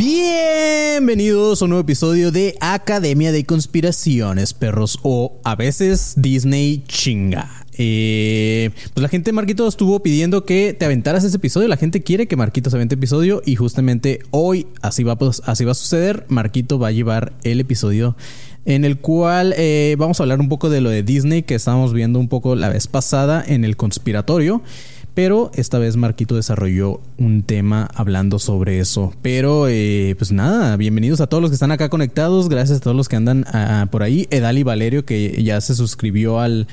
Bienvenidos a un nuevo episodio de Academia de Conspiraciones, perros, o a veces Disney chinga. Eh, pues la gente, Marquito, estuvo pidiendo que te aventaras ese episodio. La gente quiere que Marquito se avente episodio y justamente hoy así va, pues, así va a suceder. Marquito va a llevar el episodio en el cual eh, vamos a hablar un poco de lo de Disney que estábamos viendo un poco la vez pasada en el conspiratorio. Pero esta vez Marquito desarrolló un tema hablando sobre eso. Pero eh, pues nada, bienvenidos a todos los que están acá conectados. Gracias a todos los que andan ah, por ahí. Edali Valerio que ya se suscribió al,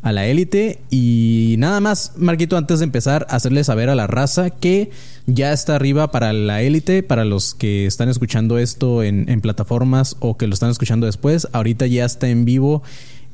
a la élite. Y nada más, Marquito, antes de empezar, hacerle saber a la raza que ya está arriba para la élite, para los que están escuchando esto en, en plataformas o que lo están escuchando después. Ahorita ya está en vivo.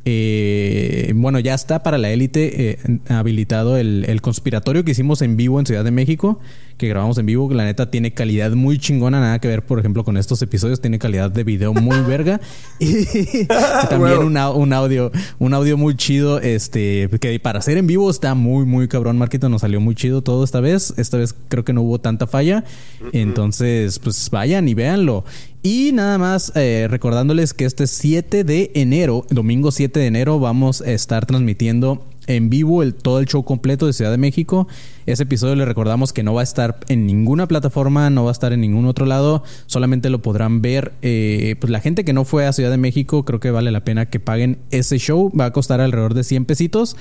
Eh, bueno, ya está para la élite eh, habilitado el, el, conspiratorio que hicimos en vivo en Ciudad de México, que grabamos en vivo. La neta tiene calidad muy chingona, nada que ver, por ejemplo, con estos episodios. Tiene calidad de video muy verga. y también un, un, audio, un audio muy chido. Este, que para hacer en vivo está muy, muy cabrón. Marquito nos salió muy chido todo esta vez. Esta vez creo que no hubo tanta falla. Entonces, pues vayan y véanlo. Y nada más eh, recordándoles que este 7 de enero, domingo 7 de enero, vamos a estar transmitiendo en vivo el, todo el show completo de Ciudad de México. Ese episodio le recordamos que no va a estar en ninguna plataforma, no va a estar en ningún otro lado, solamente lo podrán ver. Eh, pues la gente que no fue a Ciudad de México, creo que vale la pena que paguen ese show. Va a costar alrededor de 100 pesitos.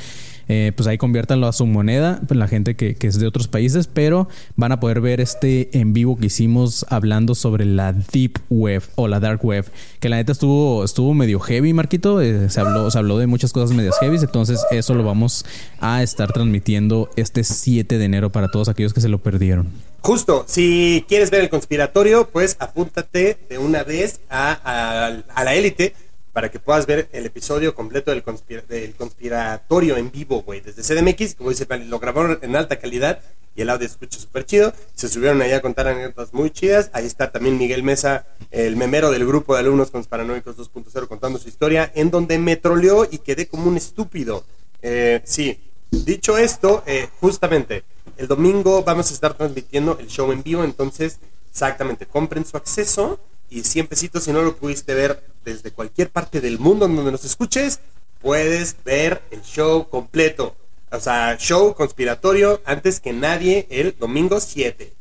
Eh, pues ahí conviértanlo a su moneda, pues la gente que, que, es de otros países, pero van a poder ver este en vivo que hicimos hablando sobre la Deep Web o la Dark Web, que la neta estuvo, estuvo medio heavy, Marquito, eh, se, habló, se habló de muchas cosas medias heavy, entonces eso lo vamos a estar transmitiendo este 7 de enero para todos aquellos que se lo perdieron. Justo, si quieres ver el conspiratorio, pues apúntate de una vez a, a, a la élite para que puedas ver el episodio completo del, conspira del conspiratorio en vivo, güey, desde CDMX, como dice, lo grabaron en alta calidad y el audio escucha súper chido, se subieron allá a contar anécdotas muy chidas, ahí está también Miguel Mesa, el memero del grupo de alumnos Paranoicos 2.0 contando su historia, en donde me troleó y quedé como un estúpido. Eh, sí, dicho esto, eh, justamente, el domingo vamos a estar transmitiendo el show en vivo, entonces, exactamente, compren su acceso y 100 pesitos si no lo pudiste ver desde cualquier parte del mundo en donde nos escuches, puedes ver el show completo. O sea, show conspiratorio antes que nadie el domingo 7.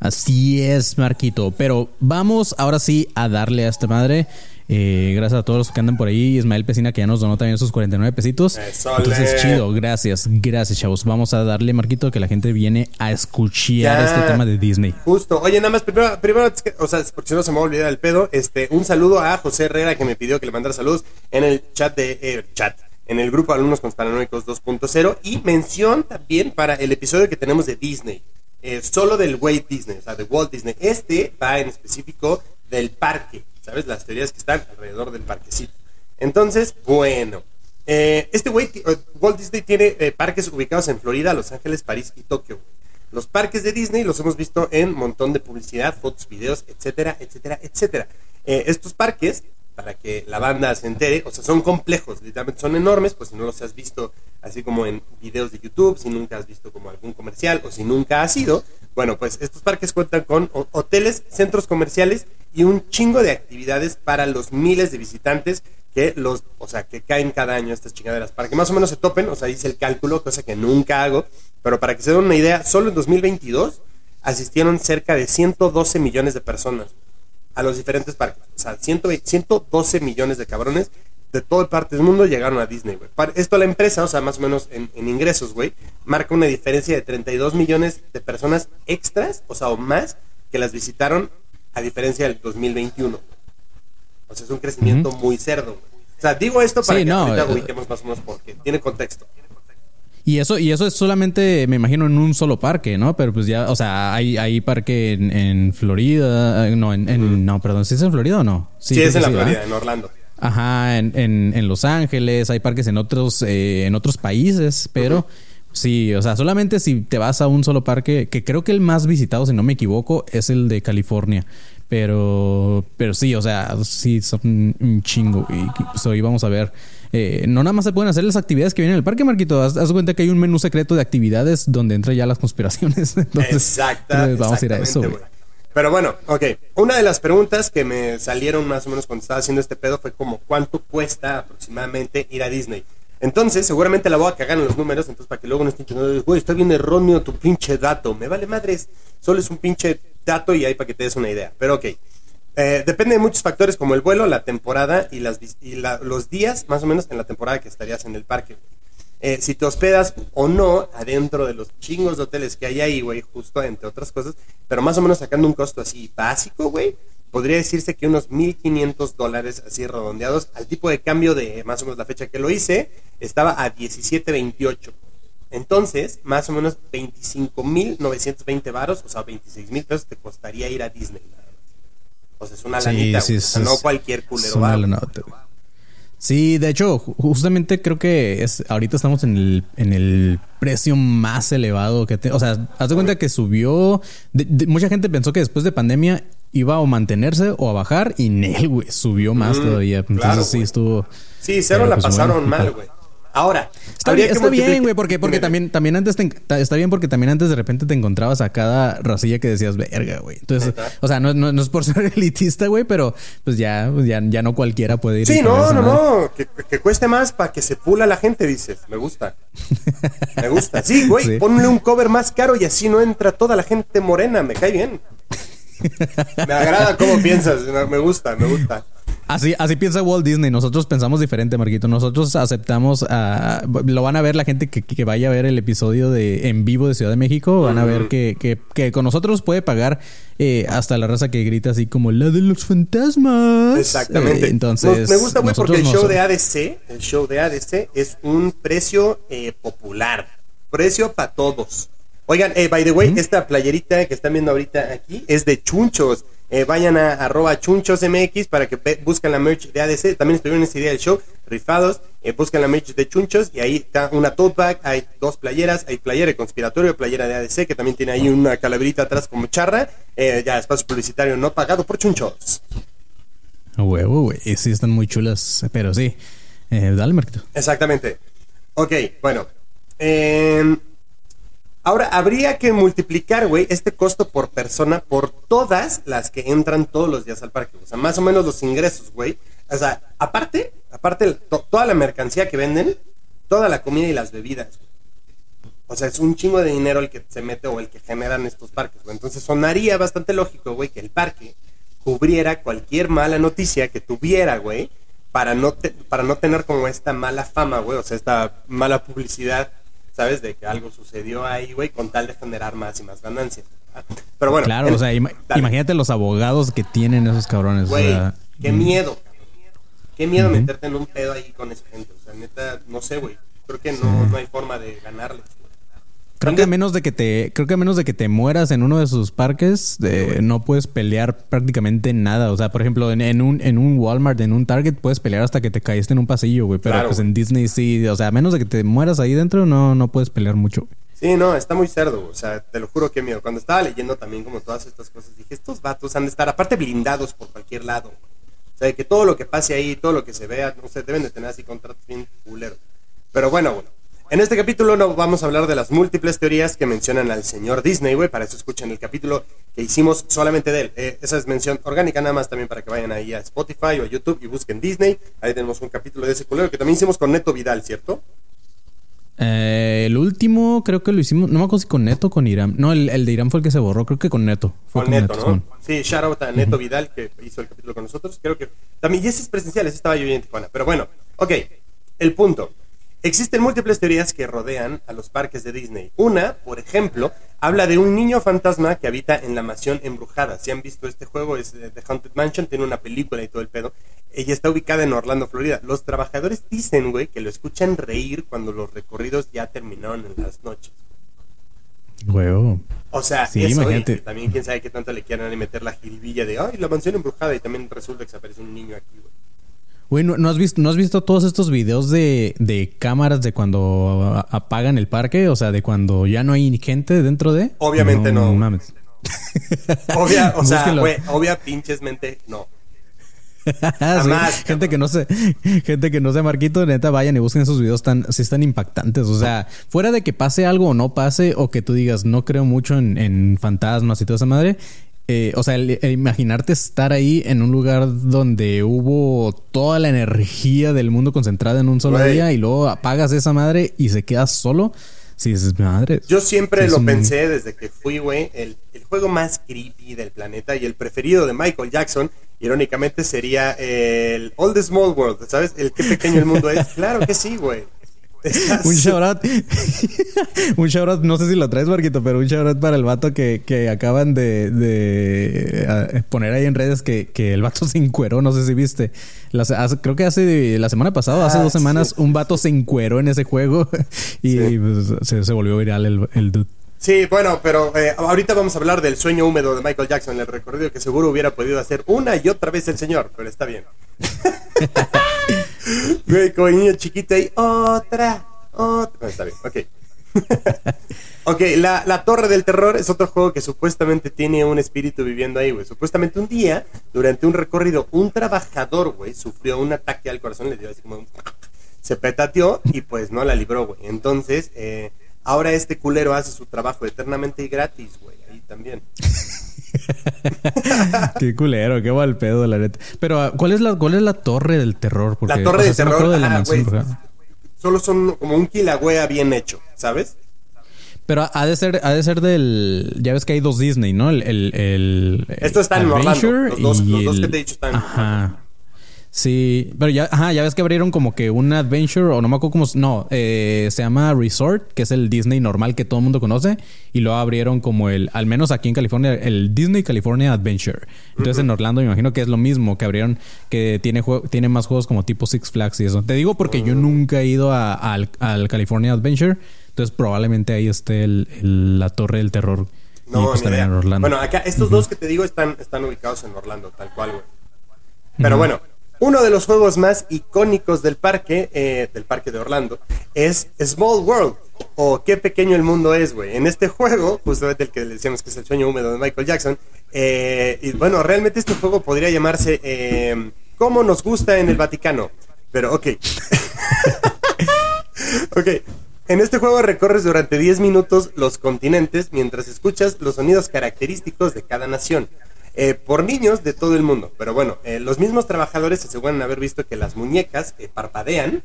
Así es, Marquito. Pero vamos ahora sí a darle a esta madre. Eh, gracias a todos los que andan por ahí. Ismael Pesina, que ya nos donó también sus 49 pesitos. Eso Entonces, chido. Gracias. Gracias, chavos. Vamos a darle, Marquito, que la gente viene a escuchar ya, este tema de Disney. Justo. Oye, nada más, primero, primero o sea, porque si no se me va a olvidar el pedo, este, un saludo a José Herrera, que me pidió que le mandara saludos en el chat de eh, chat. En el grupo Alumnos Conspiranoicos 2.0 y mención también para el episodio que tenemos de Disney. Eh, solo del Walt Disney, o sea, de Walt Disney. Este va en específico del parque. ¿Sabes? Las teorías que están alrededor del parquecito. Entonces, bueno, eh, este güey, Walt Disney tiene eh, parques ubicados en Florida, Los Ángeles, París y Tokio. Los parques de Disney los hemos visto en montón de publicidad, fotos, videos, etcétera, etcétera, etcétera. Eh, estos parques, para que la banda se entere, o sea, son complejos, literalmente son enormes, pues si no los has visto así como en videos de YouTube, si nunca has visto como algún comercial o si nunca has ido, bueno, pues estos parques cuentan con hoteles, centros comerciales y un chingo de actividades para los miles de visitantes que los, o sea, que caen cada año estas chingaderas, para que más o menos se topen, o sea, hice el cálculo, cosa que nunca hago, pero para que se den una idea, solo en 2022 asistieron cerca de 112 millones de personas a los diferentes parques, o sea, 112 millones de cabrones de toda parte del mundo llegaron a Disney, güey. Esto la empresa, o sea, más o menos en, en ingresos, güey, marca una diferencia de 32 millones de personas extras, o sea, o más, que las visitaron a diferencia del 2021. O sea, es un crecimiento uh -huh. muy cerdo. Güey. O sea, digo esto para Sí, que no, ahorita eh, ubiquemos más o menos porque tiene contexto. Y eso, y eso es solamente, me imagino, en un solo parque, ¿no? Pero pues ya, o sea, hay, hay parque en, en Florida, eh, no, en, en- no, perdón, ¿sí es en Florida o no? Sí, es en la Florida, ¿verdad? en Orlando. Ajá, en, en, en Los Ángeles, hay parques en otros, eh, en otros países, pero sí, o sea, solamente si te vas a un solo parque, que creo que el más visitado, si no me equivoco, es el de California. Pero, pero sí, o sea, sí, son un chingo. Y pues hoy vamos a ver. eh, no nada más se pueden hacer las actividades que vienen en el parque, Marquito. Haz, haz cuenta que hay un menú secreto de actividades donde entra ya las conspiraciones. Entonces, Exacta, entonces vamos a ir a eso, güey. Pero bueno, ok. Una de las preguntas que me salieron más o menos cuando estaba haciendo este pedo fue como cuánto cuesta aproximadamente ir a Disney. Entonces, seguramente la voy a cagar en los números, entonces para que luego no estén diciendo, güey, está bien erróneo tu pinche dato. Me vale madres, solo es un pinche dato y ahí para que te des una idea. Pero ok. Eh, depende de muchos factores como el vuelo, la temporada y, las, los días más o menos en la temporada que estarías en el parque. Eh, si te hospedas o no adentro de los chingos de hoteles que hay ahí, güey, justo entre otras cosas, pero más o menos sacando un costo así básico, güey, podría decirse que unos 1.500 dólares así redondeados al tipo de cambio de más o menos la fecha que lo hice, estaba a 17.28. Entonces, más o menos 25.920 varos, o sea, 26.000 pesos te costaría ir a Disney. O sea, es una lanita, sí, güey. es- o sea, no cualquier culero. Sí, de hecho, ju- justamente creo que es ahorita estamos en el, en el precio más elevado que te, o sea, haz de cuenta que subió, de- de- mucha gente pensó que después de pandemia iba a mantenerse o a bajar y Nel, güey, subió más Mm, todavía. Entonces claro, sí estuvo. Sí, cero la pues, pasaron bueno, mal, güey. Ahora, Está bien, está bien, güey, porque, porque también, también antes te está bien porque también antes de repente te encontrabas a cada racilla que decías verga, güey. Entonces, o sea, no, no, no es por ser elitista, güey, pero pues ya, pues, ya, ya no cualquiera puede ir. Sí, no, no, no. Que, que cueste más para que se pula la gente, dices. Me gusta. Me gusta. Sí, güey, Sí. ponle un cover más caro y así no entra toda la gente morena. Me cae bien. Me agrada cómo piensas. Me gusta, me gusta. Así, así piensa Walt Disney. Nosotros pensamos diferente, Marquito. Nosotros aceptamos a. Lo van a ver la gente que, que vaya a ver el episodio de en vivo de Ciudad de México. Van a ver que, que, que con nosotros puede pagar eh, hasta la raza que grita así como la de los fantasmas. Exactamente. Eh, entonces. Nos- me gusta, güey, porque el show no de ADC, el show de ADC es un precio eh, popular. Precio para todos. Oigan, eh, by the way, esta playerita que están viendo ahorita aquí es de chunchos. Eh, vayan a arroba chunchosmx para que busquen la merch de ADC. También estuvieron en ese día del show, rifados. Eh, buscan la merch de chunchos y ahí está una tote bag, hay dos playeras, hay playera de conspiratorio, playera de ADC que también tiene ahí una calaverita atrás como charra. Eh, ya, espacio publicitario no pagado por chunchos. Huevo, güey. Sí, están muy chulas. Pero sí. Eh, dale, Marquito. Exactamente. Ok, bueno. Em, ahora, habría que multiplicar, güey, este costo por persona por todas las que entran todos los días al parque. O sea, más o menos los ingresos, güey. O sea, aparte, aparte, to- toda la mercancía que venden, toda la comida y las bebidas. O sea, es un chingo de dinero el que se mete o el que generan estos parques, güey. Entonces sonaría bastante lógico, güey, que el parque cubriera cualquier mala noticia que tuviera, güey, para no, para no tener como esta mala fama, güey, o sea, esta mala publicidad, ¿sabes? De que algo sucedió ahí, güey, con tal de generar más y más ganancias. ¿verdad? Pero bueno. claro, en- o sea, dale. imagínate los abogados que tienen esos cabrones. o Güey, sea, qué mm. miedo, cabrón. Qué miedo meterte en un pedo ahí con esa gente. O sea, neta, no sé, güey. Creo que no, no hay forma de ganarles. güey. Creo que a menos de que te, creo que a menos de que te mueras en uno de sus parques, eh, no puedes pelear prácticamente nada. O sea, por ejemplo, en, en un, en un Walmart, en un Target, puedes pelear hasta que te caíste en un pasillo, güey. Pero Claro, pues güey. en Disney sí, o sea, a menos de que te mueras ahí dentro, no, no puedes pelear mucho. Sí, no, está muy cerdo, güey. o sea, te lo juro que miedo. Cuando estaba leyendo también como todas estas cosas, dije, estos vatos han de estar aparte blindados por cualquier lado. güey. O sea, que todo lo que pase ahí, todo lo que se vea, no sé, deben de tener así contratos bien culeros. Pero bueno, bueno. En este capítulo no vamos a hablar de las múltiples teorías que mencionan al señor Disney, güey. Para eso escuchen el capítulo que hicimos solamente de él. Eh, esa es mención orgánica nada más también para que vayan ahí a Spotify o a YouTube y busquen Disney. Ahí tenemos un capítulo de ese culero que también hicimos con Neto Vidal, ¿cierto? Eh, el último creo que lo hicimos, no me acuerdo si con Neto o con Irán. No, el, el de Irán fue el que se borró, creo que con Neto. Fue con Neto, ¿no? Sí, shout out a Neto Vidal que hizo el capítulo con nosotros. Creo que también, y ese es presencial, ese estaba yo en Tijuana. Pero bueno, ok, el punto. Existen múltiples teorías que rodean a los parques de Disney. Una, por ejemplo, habla de un niño fantasma que habita en la mansión embrujada. Si han visto este juego, es eh, The Haunted Mansion, tiene una película y todo el pedo. Ella está ubicada en Orlando, Florida. Los trabajadores dicen, güey, que lo escuchan reír cuando los recorridos ya terminaron en las noches. Huevo. O sea, Sí, eso, imagínate. también quién sabe qué tanto le quieran meter la jiribilla de, ay, la mansión embrujada y también resulta que se aparece un niño aquí, güey. Güey, ¿no, no has visto, ¿no has visto todos estos videos de, de cámaras de cuando a- apagan el parque? O sea, de cuando ya no hay gente dentro de. Obviamente no. mames. Obvia, o sea, güey, obvia pinchesmente no. Sí, Jamás, gente que no sé, gente que no sé, Marquito, neta, vayan y busquen esos videos tan, sí están impactantes. O sea, fuera de que pase algo o no pase, o que tú digas, no creo mucho en, en fantasmas y toda esa madre. Eh, o sea, el, el imaginarte estar ahí en un lugar donde hubo toda la energía del mundo concentrada en un solo Güey. día y luego apagas esa madre y se queda solo. Si dices, madre. Yo siempre Sí, es lo pensé desde que fui, güey, el, el juego más creepy del planeta y el preferido de Michael Jackson, irónicamente, sería el All the Small World, ¿sabes? El qué pequeño el mundo es. Claro que sí, güey. Un su- shout out. un shout out, no sé si lo traes, Marquito, pero un shout out para el vato que, que acaban de, de, eh, poner ahí en redes que, que el vato se encueró, no sé si viste. Las- hace- creo que hace la semana pasada, hace Ah, dos semanas, sí. un vato se encueró en ese juego y Sí. pues, se, se volvió viral el, el dude. Sí, bueno, pero eh, ahorita vamos a hablar del sueño húmedo de Michael Jackson, el recorrido que seguro hubiera podido hacer una y otra vez el señor, pero está bien. Güey, como niño chiquito ahí, otra, otra. No, está bien, ok. ok, la, la Torre del Terror es otro juego que supuestamente tiene un espíritu viviendo ahí, güey. Supuestamente un día, durante un recorrido, un trabajador, güey, sufrió un ataque al corazón, le dio así como un... Se petateó y pues no la libró, güey. Entonces, eh, ahora este culero hace su trabajo eternamente y gratis, güey. Ahí también. qué culero, qué mal pedo, la neta. Pero, ah, ¿cuál es la, cuál es la torre del terror? Porque, la Torre o sea, del Terror, de la mansión solo son como un kilagüea bien hecho, ¿sabes? Pero ha de ser, ha de ser del. Ya ves que hay dos Disney, ¿no? El. el, el- Esto está en Orlando. Los dos- los que te he dicho están en Ajá. Sí, pero ya, ajá, ya ves que abrieron como que un Adventure, o no me acuerdo cómo. No, eh, se llama Resort, que es el Disney normal que todo el mundo conoce. Y luego abrieron como el, al menos aquí en California, el Disney California Adventure. Entonces en Orlando me imagino que es lo mismo, que abrieron, que tiene, tiene más juegos como tipo Six Flags y eso. Te digo porque yo nunca he ido a- al, al California Adventure. Entonces probablemente ahí esté el- el- la torre del terror. No, pues en Orlando. Bueno, acá estos dos que te digo están, están ubicados en Orlando, tal cual, güey. Pero bueno, uno de los juegos más icónicos del parque, eh, del parque de Orlando, es Small World. O qué pequeño el mundo es, güey. En este juego, justamente el que le decíamos que es el sueño húmedo de Michael Jackson. eh, y bueno, realmente este juego podría llamarse eh, ¿Cómo nos gusta en el Vaticano? Pero ok. ok. En este juego recorres durante 10 minutos los continentes mientras escuchas los sonidos característicos de cada nación. Eh, por niños de todo el mundo. Pero bueno, eh, los mismos trabajadores aseguran haber visto que las muñecas eh, parpadean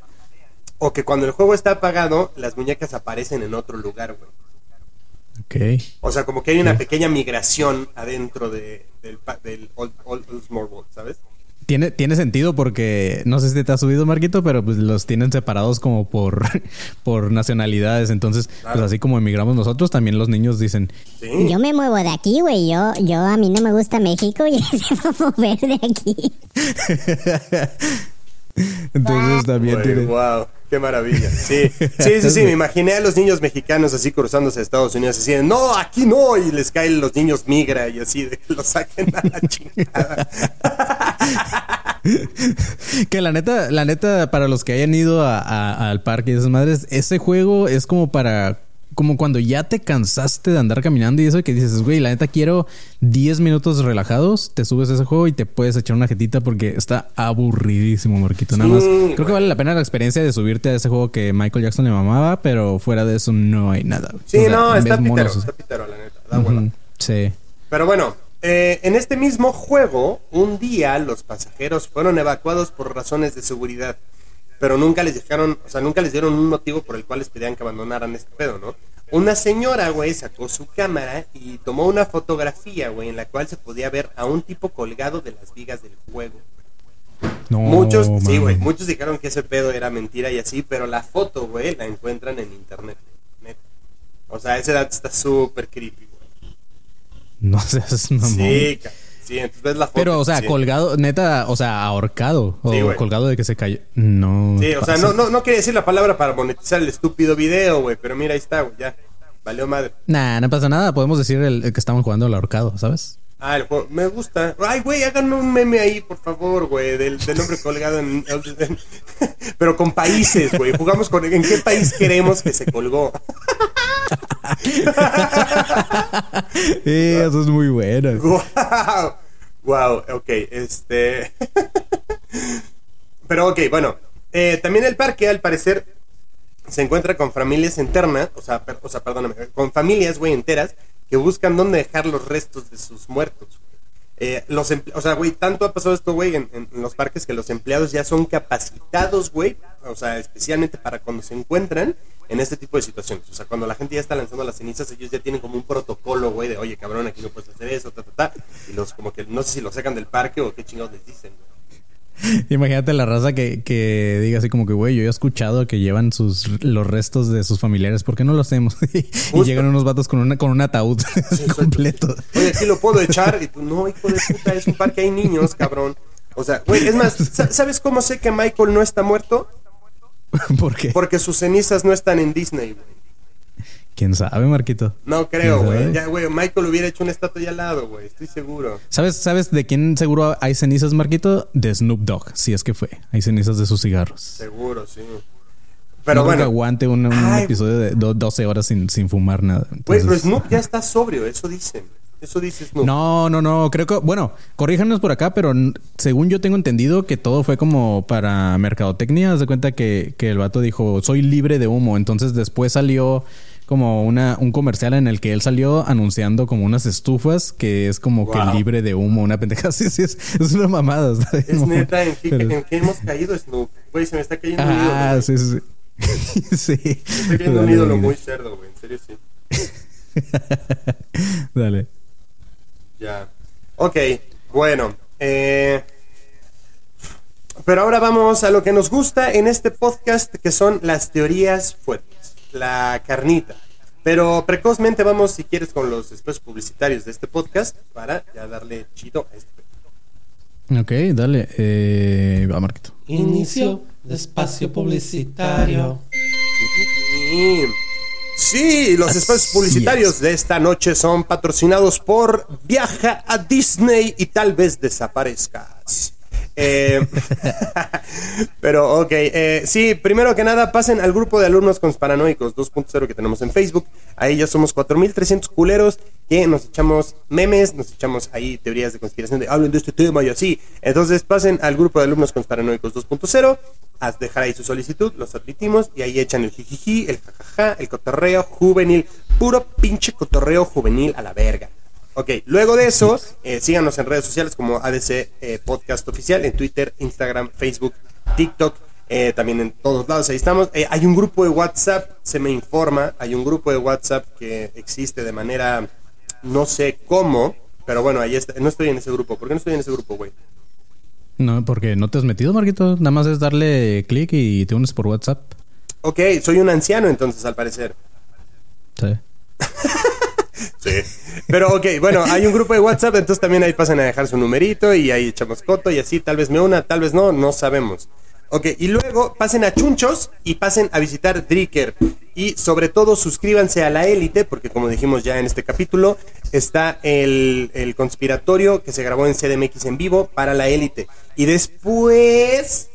o que cuando el juego está apagado, las muñecas aparecen en otro lugar, güey. Ok. O sea, como que hay una pequeña migración adentro de, del, del Old, Old- Old Small World, ¿sabes? Tiene, tiene sentido porque no sé si te has subido, Marquito, pero pues los tienen separados como por, por nacionalidades. Entonces, Claro. pues así como emigramos nosotros, también los niños dicen, Sí. Yo me muevo de aquí, güey. Yo, yo a mí no me gusta México y se va a mover de aquí. entonces también tiene... wow, qué maravilla. Sí, sí, sí, me imaginé a los niños mexicanos así cruzándose a Estados Unidos así, de, no, aquí no, y les caen los niños migra y así de que los saquen a la chingada. Que la neta, la neta, para los que hayan ido al parque y esas madres, ese juego es como para. Como cuando ya te cansaste de andar caminando y eso, que dices, güey, la neta quiero 10 minutos relajados, te subes a ese juego y te puedes echar una jetita porque está aburridísimo, Marquito. Nada Sí, más. Creo güey. que vale la pena la experiencia de subirte a ese juego que Michael Jackson le mamaba, pero fuera de eso no hay nada. güey. Sí, O sea, no, está pitero, monos. está pitero, la neta, da hueva. Ujú, Sí. Pero bueno, eh, en este mismo juego, un día los pasajeros fueron evacuados por razones de seguridad. Pero nunca les dejaron, o sea, nunca les dieron un motivo por el cual les pedían que abandonaran este pedo, ¿no? Una señora, güey, sacó su cámara y tomó una fotografía, güey, en la cual se podía ver a un tipo colgado de las vigas del juego. No, muchos, sí, güey, muchos dijeron que ese pedo era mentira y así, pero la foto, güey, la encuentran en internet. O sea, ese dato está súper creepy, güey. No seas mamón. Sí, ca- sí, entonces ves la foto. Pero, o sea, sí. colgado, neta, o sea, ahorcado. O Sí, colgado de que se cayó. No. Sí, o sea, no, no, no quería decir la palabra para monetizar el estúpido video, güey, pero mira, ahí está, güey, ya. Valió madre. Nah, no pasa nada. Podemos decir el, el que estamos jugando al ahorcado, ¿sabes? Ah, el juego. Me gusta. Ay, güey, hagan un meme ahí, por favor, güey, del, del nombre colgado en, en- Pero con países, güey. Jugamos con... ¿En qué país queremos que se colgó? Eso es muy bueno. Wow. Wow, ok, este... Pero ok, bueno. Eh, también el parque, al parecer, se encuentra con familias internas, o sea, per- o sea, perdóname, con familias, güey, enteras, que buscan dónde dejar los restos de sus muertos. Eh, los o sea, güey, tanto ha pasado esto, güey, en, los parques que los empleados ya son capacitados, güey, o sea, especialmente para cuando se encuentran en este tipo de situaciones. O sea, cuando la gente ya está lanzando las cenizas, ellos ya tienen como un protocolo, güey, de, oye, cabrón, aquí no puedes hacer eso, ta, ta, ta. Y los, como que, no sé si los sacan del parque o qué chingados les dicen, güey. Imagínate la raza que, que diga así como que, güey, yo he escuchado que llevan sus los restos de sus familiares, ¿por qué no lo hacemos? y Justo. llegan unos vatos con una con un ataúd completo. Oye, aquí lo puedo echar. Y tú, no, hijo de puta, es un parque, hay niños, cabrón. O sea, güey, es más, sa- ¿sabes cómo sé que Michael no está muerto? ¿Por qué? Porque sus cenizas no están en Disney, güey. ¿Quién sabe, Marquito? No creo, ¿Quién güey. Ya, güey, Michael hubiera hecho una estatua allá al lado, güey. Estoy seguro. ¿Sabes, ¿Sabes de quién seguro hay cenizas, Marquito? De Snoop Dogg, si es que fue. Hay cenizas de sus cigarros. Seguro, sí. Pero no creo que bueno, aguante un, un Ay. episodio de do- 12 horas sin, sin fumar nada. güey, pero Snoop ya está sobrio, eso dicen. Eso dice Snoop. No, no, no. Creo que, bueno, corríjanos por acá, pero según yo tengo entendido que todo fue como para mercadotecnia. Haz de cuenta que, que el vato dijo, soy libre de humo. Entonces después salió como una, un comercial en el que él salió anunciando como unas estufas que es como Wow. que libre de humo, una pendeja. Sí, sí, es, es una mamada. Es neta, ¿en qué, Pero- en qué hemos caído, Snoop? Güey, se me está cayendo un ídolo. Ah, sí, sí, sí. me está cayendo un ídolo muy cerdo, güey. En serio, sí. Dale. Ya. Ok, bueno. eh, pero ahora vamos a lo que nos gusta en este podcast, que son las teorías fuertes, la carnita. Pero precozmente vamos, si quieres, con los espacios publicitarios de este podcast para ya darle chido a este. Ok, dale. Eh, va, Marquito. Inicio de espacio publicitario. Sí, los espacios publicitarios es. de esta noche son patrocinados por Viaja a Disney y tal vez desaparezcas. Eh, pero ok, eh, sí, primero que nada pasen al grupo de alumnos conspiranoicos 2.0 que tenemos en Facebook. Ahí ya somos 4.300 culeros que nos echamos memes, nos echamos ahí teorías de conspiración de hablen de este tema y así. Entonces pasen al grupo de alumnos conspiranoicos 2.0, a dejar ahí su solicitud, los admitimos y ahí echan el jijiji, el jajaja, el cotorreo juvenil, puro pinche cotorreo juvenil a la verga. Ok, luego de eso, eh, síganos en redes sociales como ADC eh, Podcast Oficial, en Twitter, Instagram, Facebook, TikTok, eh, también en todos lados, ahí estamos. Eh, hay un grupo de WhatsApp, se me informa, hay un grupo de WhatsApp que existe de manera, no sé cómo, pero bueno, ahí está, no estoy en ese grupo. ¿Por qué no estoy en ese grupo, güey? No, porque no te has metido, Marquito. Nada más es darle clic y te unes por WhatsApp. Ok, soy un anciano entonces, al parecer. Sí. Sí. Pero ok, bueno, hay un grupo de WhatsApp, entonces también ahí pasan a dejar su numerito y ahí echamos coto y así, tal vez me una, tal vez no, no sabemos. Ok, y luego pasen a Chunchos y pasen a visitar Dricker. Y sobre todo suscríbanse a la élite, porque como dijimos ya en este capítulo, está el, el conspiratorio que se grabó en CDMX en vivo para la élite. Y después,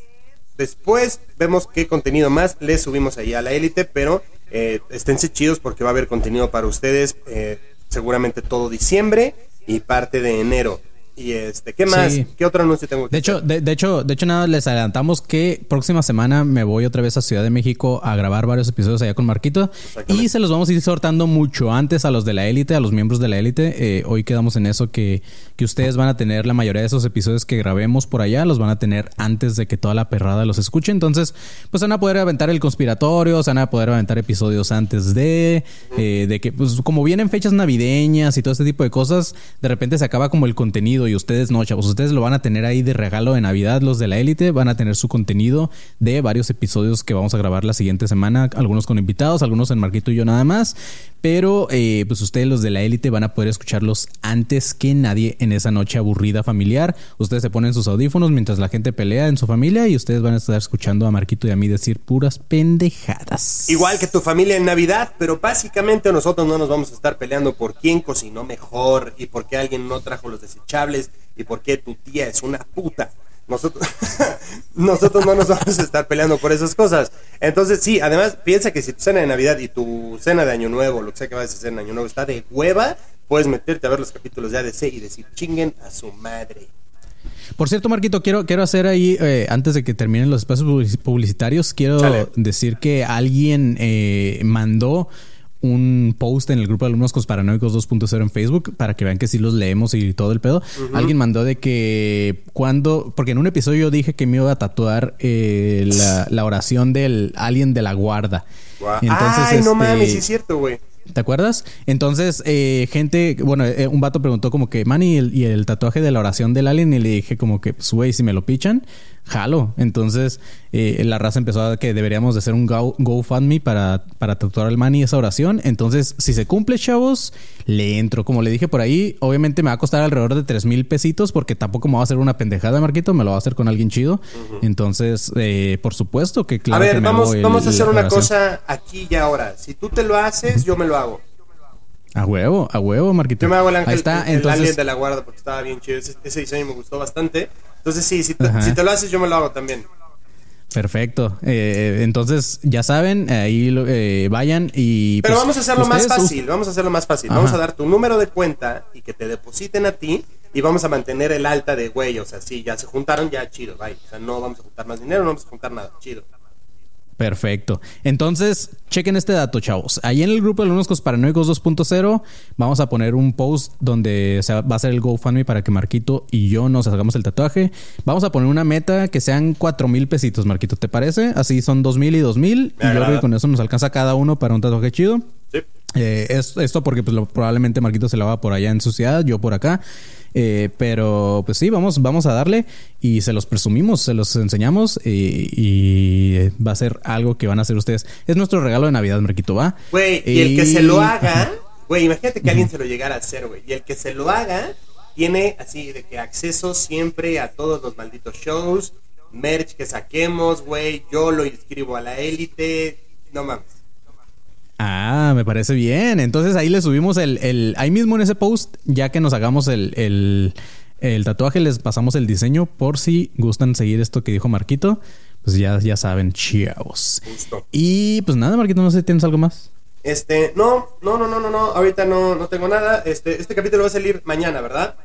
después vemos qué contenido más les subimos ahí a la élite, pero eh, esténse chidos porque va a haber contenido para ustedes eh, seguramente todo diciembre y parte de enero. Y este, ¿qué más? Sí. ¿Qué otro anuncio tengo que De hecho, de, de hecho, de hecho, nada, les adelantamos que próxima semana me voy otra vez a Ciudad de México a grabar varios episodios allá con Marquito. Y se los vamos a ir sortando mucho antes a los de la élite, a los miembros de la élite. Eh, hoy quedamos en eso que, que ustedes van a tener la mayoría de esos episodios que grabemos por allá, los van a tener antes de que toda la perrada los escuche. Entonces, pues van a poder aventar el conspiratorio, se van a poder aventar episodios antes de, eh, de que, pues como vienen fechas navideñas y todo este tipo de cosas, de repente se acaba como el contenido y ustedes no, chavos. Ustedes lo van a tener ahí de regalo de Navidad. Los de la élite van a tener su contenido de varios episodios que vamos a grabar la siguiente semana. Algunos con invitados, algunos en Marquito y yo nada más. Pero eh, pues ustedes los de la élite van a poder escucharlos antes que nadie en esa noche aburrida familiar. Ustedes se ponen sus audífonos mientras la gente pelea en su familia y ustedes van a estar escuchando a Marquito y a mí decir puras pendejadas. Igual que tu familia en Navidad, pero básicamente nosotros no nos vamos a estar peleando por quién cocinó mejor y por qué alguien no trajo los desechables y por qué tu tía es una puta. Nosotros, nosotros no nos vamos a estar peleando por esas cosas. Entonces, sí, además, piensa que si tu cena de Navidad y tu cena de Año Nuevo, lo que sea que vayas a hacer en Año Nuevo, está de hueva, puedes meterte a ver los capítulos de ADC y decir, chinguen a su madre. Por cierto, Marquito, quiero, quiero hacer ahí, eh, antes de que terminen los espacios publici- publicitarios, quiero Chale. decir que alguien eh, mandó un post en el grupo de alumnos paranoicos 2.0 en Facebook para que vean que sí los leemos y todo el pedo. Alguien mandó de que cuando, porque en un episodio yo dije que me iba a tatuar eh, la, la oración del alien de la guarda. Guau. Entonces, Ay, no este, mames, sí es cierto, güey. ¿Te acuerdas? Entonces, eh, gente, bueno, eh, un vato preguntó como que, man, ¿y el, y el tatuaje de la oración del alien? Y le dije como que, pues, güey, si me lo pichan, jalo. Entonces, eh, la raza empezó a que deberíamos de hacer un Go- GoFundMe para, para tatuar al man y esa oración. Entonces, si se cumple, chavos, le entro. Como le dije por ahí, obviamente me va a costar alrededor de tres mil pesitos porque tampoco me va a hacer una pendejada, Marquito, me lo va a hacer con alguien chido. Entonces, eh, por supuesto que claro a ver, que me vamos, hago el- vamos a hacer una oración. cosa aquí y ahora. Si tú te lo haces, yo me lo hago. A huevo, a huevo, Marquito. Yo me hago el ángel, Ahí está, el, el entonces... alien de la guarda porque estaba bien chido. Ese, ese diseño me gustó bastante. Entonces, sí, si te, si te lo haces, yo me lo hago también. Perfecto. Eh, entonces, ya saben, ahí lo- eh, vayan y. Pero pues, vamos a hacerlo más fácil, vamos a hacerlo más fácil. Ajá. Vamos a dar tu número de cuenta y que te depositen a ti y vamos a mantener el alta de güey. O sea, sí, ya se juntaron, ya chido, bye. O sea, no vamos a juntar más dinero, no vamos a juntar nada, chido. Perfecto. Entonces, chequen este dato, chavos. Ahí en el grupo de alumnos paranoicos 2.0 vamos a poner un post donde se va a hacer el GoFundMe para que Marquito y yo nos hagamos el tatuaje. Vamos a poner una meta que sean cuatro mil pesitos, Marquito. ¿Te parece? Así son dos mil y dos mil. Y yo creo agrada. que con eso nos alcanza cada uno para un tatuaje chido. Sí. Eh, es- esto porque pues, lo- probablemente Marquito se la va por allá en su ciudad, yo por acá. Eh, pero pues sí, vamos, vamos a darle y se los presumimos, se los enseñamos eh, y va a ser algo que van a hacer ustedes. Es nuestro regalo de Navidad, Marquito, ¿va? Güey, y el que se lo Y- haga, güey, imagínate que alguien se lo llegara a hacer, güey. Y el que se lo haga tiene así de que acceso siempre a todos los malditos shows, merch que saquemos, güey. Yo lo inscribo a la élite. No mames. Ah, me parece bien. Entonces ahí le subimos el, el- ahí mismo en ese post, ya que nos hagamos el, el, el tatuaje, les pasamos el diseño por si gustan seguir esto que dijo Marquito. Pues ya, ya saben, chavos. Justo. Y pues nada, Marquito, no sé si tienes algo más. Este, no, no, no, no, no, no. Ahorita no, no tengo nada. Este, este capítulo va a salir mañana, ¿verdad?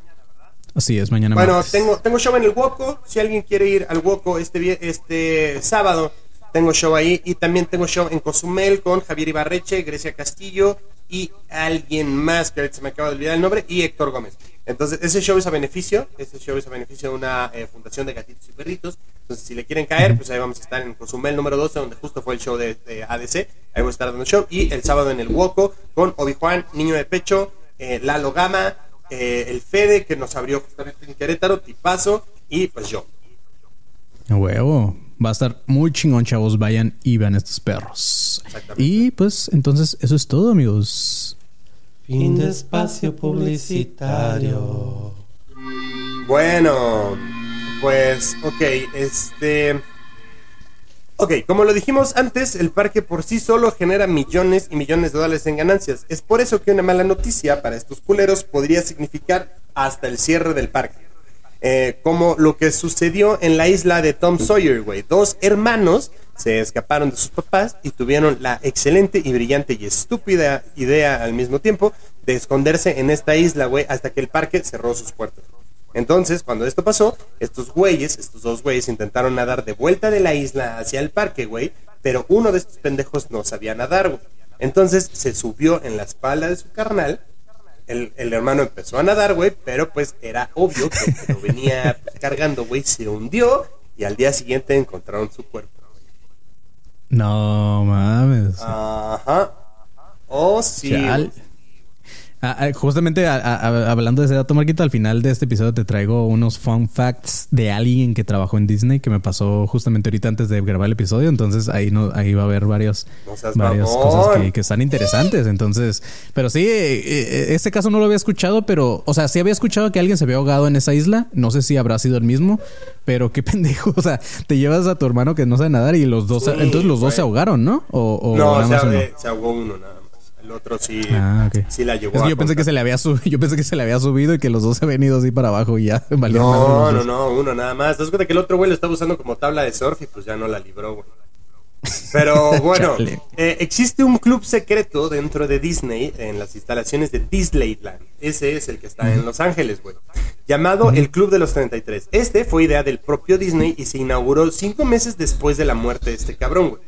Así es, mañana Bueno, martes. tengo, tengo show en el Woco. Si alguien quiere ir al Woco este, este sábado, tengo show ahí. Y también tengo show en Cozumel con Javier Ibarreche, Grecia Castillo y alguien más que se me acaba de olvidar el nombre, y Héctor Gómez. Entonces, ese show es a beneficio. Ese show es a beneficio de una eh, fundación de gatitos y perritos. Entonces, si le quieren caer, pues ahí vamos a estar en Cozumel número 12, donde justo fue el show de, de ADC. Ahí voy a estar dando show. Y el sábado en el Woco con Obi Juan, Niño de Pecho, eh, Lalo Gama, eh, el Fede, que nos abrió justamente en Querétaro, Tipazo, y pues yo. A huevo. Va a estar muy chingón, chavos. Vayan y vean estos perros. Exactamente. Y pues entonces eso es todo, amigos. Fin de espacio publicitario. Bueno, pues, ok, este... Ok, como lo dijimos antes, el parque por sí solo genera millones y millones de dólares en ganancias. Es por eso que una mala noticia para estos culeros podría significar hasta el cierre del parque. Eh, como lo que sucedió en la isla de Tom Sawyer, güey. Dos hermanos se escaparon de sus papás y tuvieron la excelente y brillante y estúpida idea al mismo tiempo de esconderse en esta isla, güey, hasta que el parque cerró sus puertas. Entonces, cuando esto pasó, estos güeyes, estos dos güeyes intentaron nadar de vuelta de la isla hacia el parque, güey, pero uno de estos pendejos no sabía nadar, güey. Entonces se subió en la espalda de su carnal el, el hermano empezó a nadar, güey, pero pues era obvio que lo venía cargando, güey, se hundió y al día siguiente encontraron su cuerpo. No mames. Ajá. Oh, sí. Chal. Ah, ah, justamente a- hablando de ese dato, Marquito, al final de este episodio te traigo unos fun facts de alguien que trabajó en Disney que me pasó justamente ahorita antes de grabar el episodio. Entonces ahí no, ahí va a haber varios, No varias mamón. cosas que, que están interesantes. Entonces, pero sí, eh, eh, este caso no lo había escuchado, pero, o sea, sí había escuchado que alguien se había ahogado en esa isla. No sé si habrá sido el mismo, pero qué pendejo. O sea, te llevas a tu hermano que no sabe nadar y los dos, Sí, entonces los dos se ahogaron, ¿no? O, o no, nada se, ahogó uno nada. El otro sí, Ah, sí la llevó Es que a yo pensé que se le había subido, yo pensé que se le había subido y que los dos se habían ido así para abajo y ya No, no, no, uno nada más. ¿Te das cuenta que el otro güey lo estaba usando como tabla de surf y pues ya no la libró, güey? Pero bueno, eh, existe un club secreto dentro de Disney en las instalaciones de Disneyland. Ese es el que está en Los Ángeles, güey. Llamado el Club de los 33. Este fue idea del propio Disney y se inauguró cinco meses después de la muerte de este cabrón, güey.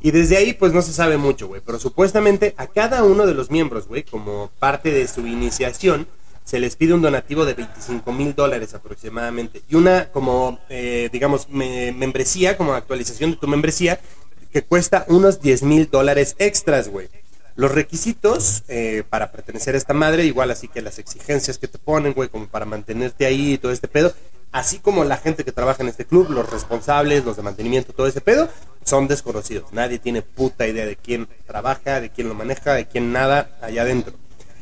Y desde ahí, pues no se sabe mucho, güey. Pero supuestamente a cada uno de los miembros, güey, como parte de su iniciación, se les pide un donativo de 25 mil dólares aproximadamente. Y una, como, eh, digamos, me- membresía, como actualización de tu membresía, que cuesta unos 10 mil dólares extras, güey. Los requisitos eh, para pertenecer a esta madre, igual así que las exigencias que te ponen, güey, como para mantenerte ahí y todo este pedo, así como la gente que trabaja en este club, los responsables, los de mantenimiento, todo ese pedo, son desconocidos. Nadie tiene puta idea de quién trabaja, de quién lo maneja, de quién nada allá adentro.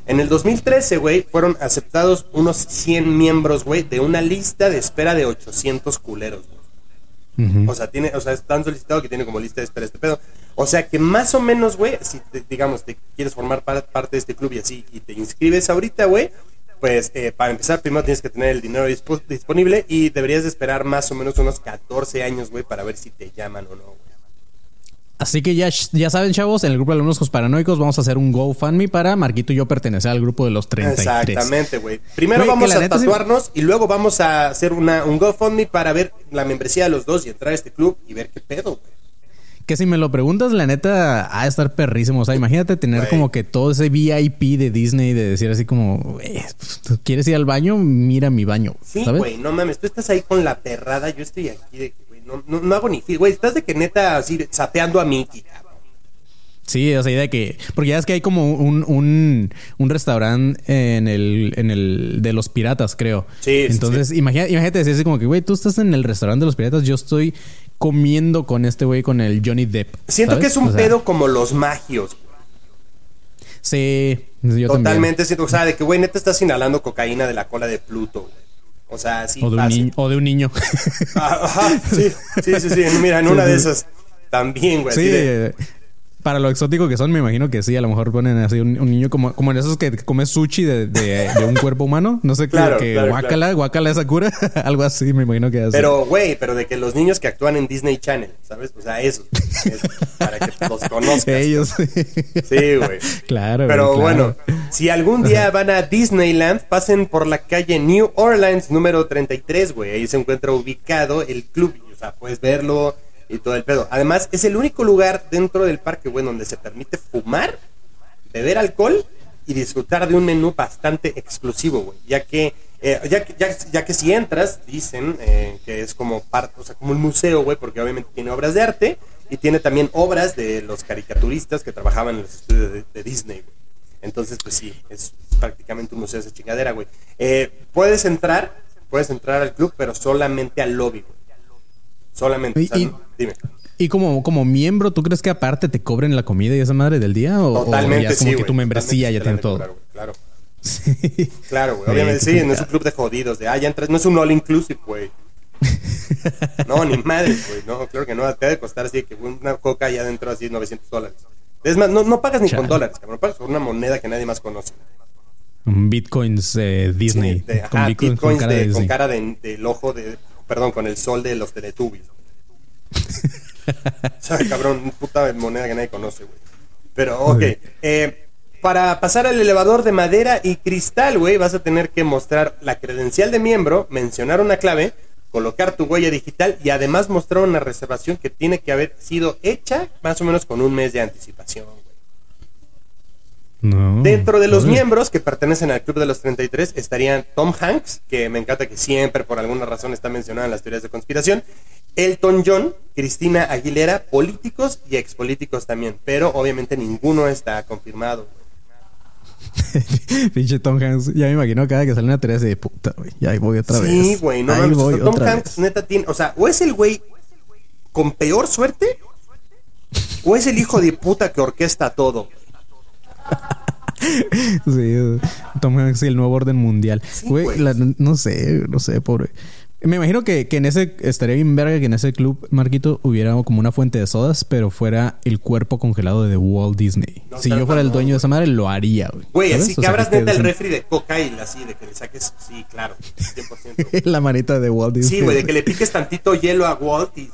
En el 2013, güey, fueron aceptados unos 100 miembros, güey, de una lista de espera de 800 culeros. O sea, tiene, o sea, es tan solicitado que tiene como lista de espera este pedo. O sea que más o menos, güey, si te- digamos te quieres formar par- parte de este club y así, y te inscribes ahorita, güey, pues eh, para empezar primero tienes que tener el dinero dispo- disponible y deberías de esperar más o menos unos 14 años, güey, para ver si te llaman o no, güey. Así que ya, ya saben, chavos, en el grupo de alumnos paranoicos vamos a hacer un GoFundMe para Marquito y yo pertenecer al grupo de los 33. Exactamente, güey. Primero vamos a tatuarnos y luego vamos a hacer una, un GoFundMe para ver la membresía de los dos y entrar a este club y ver qué pedo, güey. Que si me lo preguntas, la neta, ha de estar perrísimo. O sea, imagínate tener como que todo ese VIP de Disney de decir así como, "Güey, ¿tú ¿quieres ir al baño? Mira mi baño. Sí, güey, no mames, tú estás ahí con la perrada, yo estoy aquí de que, güey, no, no, no hago ni fil, güey, estás de que neta así sapeando a Mickey, cabrón. Sí, o sea, de que. Porque ya es que hay como un, un, un restaurante en el, en el de los piratas, creo. Sí, sí, Entonces, imagina- imagínate decir como que, güey, tú estás en el restaurante de los piratas, yo estoy comiendo con este güey, con el Johnny Depp. Siento ¿sabes? que es un O sea, pedo como los magios. Sí, yo Totalmente siento, o sea, de que, güey, neta estás inhalando cocaína de la cola de Pluto, güey. O sea, sí. O de, un fácil. o de un niño. Ajá, sí, sí, sí, sí, mira, en Sí, una de sí. esas también, güey. sí, de- eh, para lo exótico que son, me imagino que sí. A lo mejor ponen así un, un niño como, como en esos que come sushi de, de- de un cuerpo humano. No sé qué, Claro, que claro, guácala, guácala esa cura. Algo así, me imagino que hace. Pero, güey, pero de que los niños que actúan en Disney Channel, ¿sabes? O sea, esos, para que los conozcas. Ellos. Sí, güey. Claro. Pero bueno, si algún día van a Disneyland, pasen por la calle New Orleans número 33, güey. Ahí se encuentra ubicado el club. O sea, puedes verlo y todo el pedo. Además, es el único lugar dentro del parque, güey, donde se permite fumar, beber alcohol y disfrutar de un menú bastante exclusivo, güey. Ya que, eh, ya, ya, ya que si entras, dicen eh, que es como parte, o sea, como un museo, güey, porque obviamente tiene obras de arte y tiene también obras de los caricaturistas que trabajaban en los estudios de, de Disney, güey. Entonces, pues sí, es prácticamente un museo esa chingadera, güey. Eh, puedes entrar, puedes entrar al club, pero solamente al lobby, güey. Solamente. Y- o sea, y- dime. Y como, como miembro, ¿tú crees que aparte te cobren la comida y esa madre del día? ¿O, o Totalmente ya es como sí, que tu membresía ya tiene todo? Claro. Sí. Claro, güey. Obviamente sí, no es un club de jodidos, de ah, ya entras, no es un all inclusive, güey. No, ni madre, güey. No, claro que no. Te ha de costar así que una coca ya adentro así 900 dólares. Es más, no, no pagas ni con dólares, cabrón. Pagas con una moneda que nadie más conoce. Bitcoins eh, Disney. Sí, de- con ajá, Bitcoins con cara de de- con Disney. cara de- del ojo de. Perdón, con el sol de los Teletubbies. o sea, cabrón, puta moneda que nadie conoce, güey. Pero, ok. eh, para pasar al elevador de madera y cristal, güey, vas a tener que mostrar la credencial de miembro, mencionar una clave, colocar tu huella digital y además mostrar una reservación que tiene que haber sido hecha más o menos con un mes de anticipación. No. Dentro de los miembros que pertenecen al Club de los 33 estarían Tom Hanks, que me encanta que siempre por alguna razón está mencionado en las teorías de conspiración, Elton John, Cristina Aguilera, políticos y expolíticos también, pero obviamente ninguno está confirmado. Pinche Tom Hanks. Ya me imagino cada que sale una teoría de puta, güey. Ya ahí voy otra vez. Sí, güey, no Ahí mames. voy o sea, Tom Hanks, vez. neta, tiene. O sea, o es el güey con peor suerte, o es el hijo de puta que orquesta todo. Sí, Tom Hanks y el nuevo orden mundial. Sí, Güey, la- no sé, no sé, pobre. Me imagino que, que en ese estaría bien verga que en ese club, Marquito, hubiera como una fuente de sodas, pero fuera el cuerpo congelado de Walt Disney. No si yo fuera el dueño de esa madre, lo haría, güey. Güey, así O que abras neta el refri de coca y así, de que le saques. Sí, claro, 100%. La manita de Walt Disney. Sí, güey, de que le piques tantito hielo a Walt y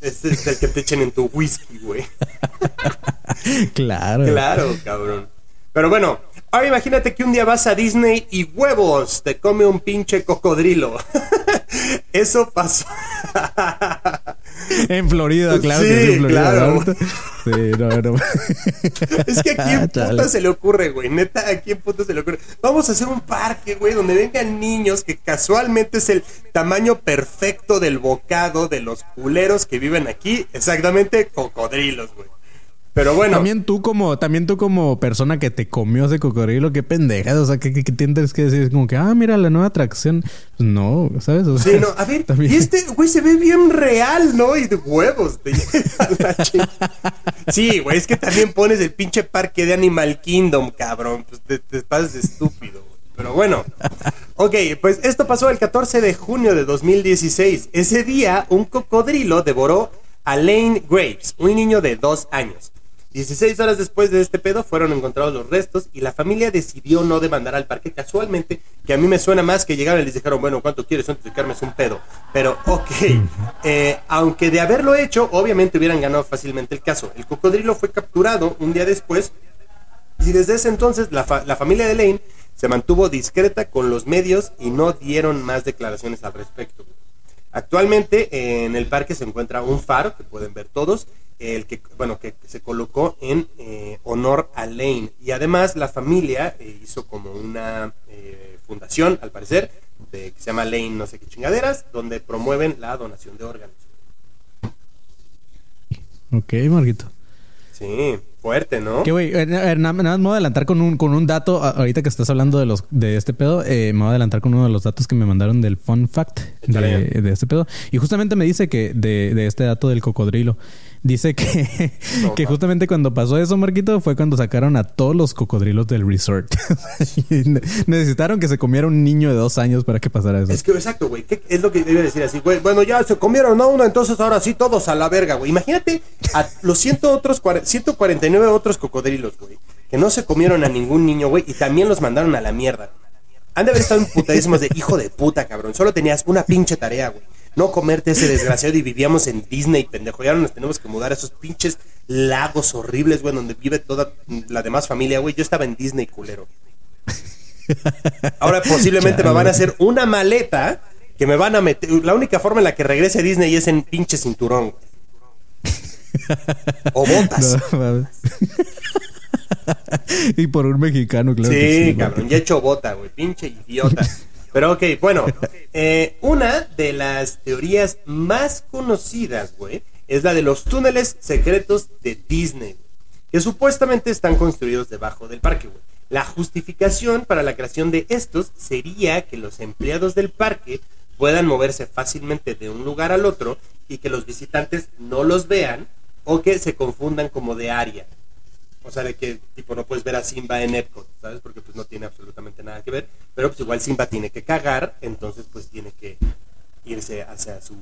es el que te echen en tu whisky, güey. Claro. Claro, cabrón. Pero bueno, ahora imagínate que un día vas a Disney y huevos, te come un pinche cocodrilo. Eso pasó. En Florida, claro Sí, que sí, en Florida. claro. Sí, no, no. Es que a quién Chale. puta se le ocurre, güey. Neta, a quién puta se le ocurre. Vamos a hacer un parque, güey, donde vengan niños que casualmente es el tamaño perfecto del bocado de los culeros que viven aquí. Exactamente, cocodrilos, güey. Pero bueno. También tú como, también tú como persona que te comió ese cocodrilo, qué pendeja. O sea, ¿qué, qué, qué tienes que decir? Es como que, ah, mira la nueva atracción. Pues no, ¿sabes? O Sí, sea, no, a ver, también- y este güey se ve bien real, ¿no? Y de huevos. te sí, güey, es que también pones el pinche parque de Animal Kingdom, cabrón. Pues te, te pasas de estúpido, güey. Pero bueno. Ok, pues esto pasó el 14 de junio de 2016. Ese día, un cocodrilo devoró a Lane Graves, un niño de dos años. 16 horas después de este pedo fueron encontrados los restos y la familia decidió no demandar al parque casualmente, que a mí me suena más que llegaron y les dijeron, bueno, ¿cuánto quieres antes de que armes un pedo? Pero ok, eh, aunque de haberlo hecho, obviamente hubieran ganado fácilmente el caso. El cocodrilo fue capturado un día después y desde ese entonces la, fa- la familia de Lane se mantuvo discreta con los medios y no dieron más declaraciones al respecto. Actualmente eh, en el parque se encuentra un faro que pueden ver todos, el que bueno que se colocó en eh, honor a Lane y además la familia eh, hizo como una eh, fundación al parecer de, que se llama Lane no sé qué chingaderas donde promueven la donación de órganos. Ok, Marquito. Sí, fuerte, ¿no? Que güey, nada, más me voy a adelantar con un, con un dato. Ahorita que estás hablando de los de este pedo, eh, me voy a adelantar con uno de los datos que me mandaron del fun fact de, de este pedo. Y justamente me dice que de, de este dato del cocodrilo. Dice que, No, que justamente cuando pasó eso, Marquito, fue cuando sacaron a todos los cocodrilos del resort. Necesitaron que se comiera un niño de dos años para que pasara eso. Es que exacto, güey. ¿qué Es lo que debe decir así, güey. Bueno, ya se comieron a uno, entonces ahora sí todos a la verga, güey. Imagínate a los 100 otros, cuare- 149 otros cocodrilos, güey. Que no se comieron a ningún niño, güey. Y también los mandaron a la mierda. Han de haber estado emputadísimos de hijo de puta, cabrón. Solo tenías una pinche tarea, güey. No comerte ese desgraciado y vivíamos en Disney, pendejo. Y ahora nos tenemos que mudar a esos pinches lagos horribles, güey, donde vive toda la demás familia, güey. Yo estaba en Disney, culero. Ahora posiblemente me van a hacer una maleta que me van a meter. La única forma en la que regrese a Disney es en pinche cinturón. güey. O botas. No, y por un mexicano, claro. sí, que sí, cabrón, ya he hecho bota, güey. Pinche idiota. Pero ok, bueno. eh, una de las teorías más conocidas, güey, es la de los túneles secretos de Disney. Que supuestamente están construidos debajo del parque, güey. La justificación para la creación de estos sería que los empleados del parque puedan moverse fácilmente de un lugar al otro y que los visitantes no los vean o que se confundan como de área. O sea, de que tipo no puedes ver a Simba en Epcot, ¿sabes? Porque pues no tiene absolutamente nada que ver. Pero pues igual Simba tiene que cagar, entonces pues tiene que irse hacia su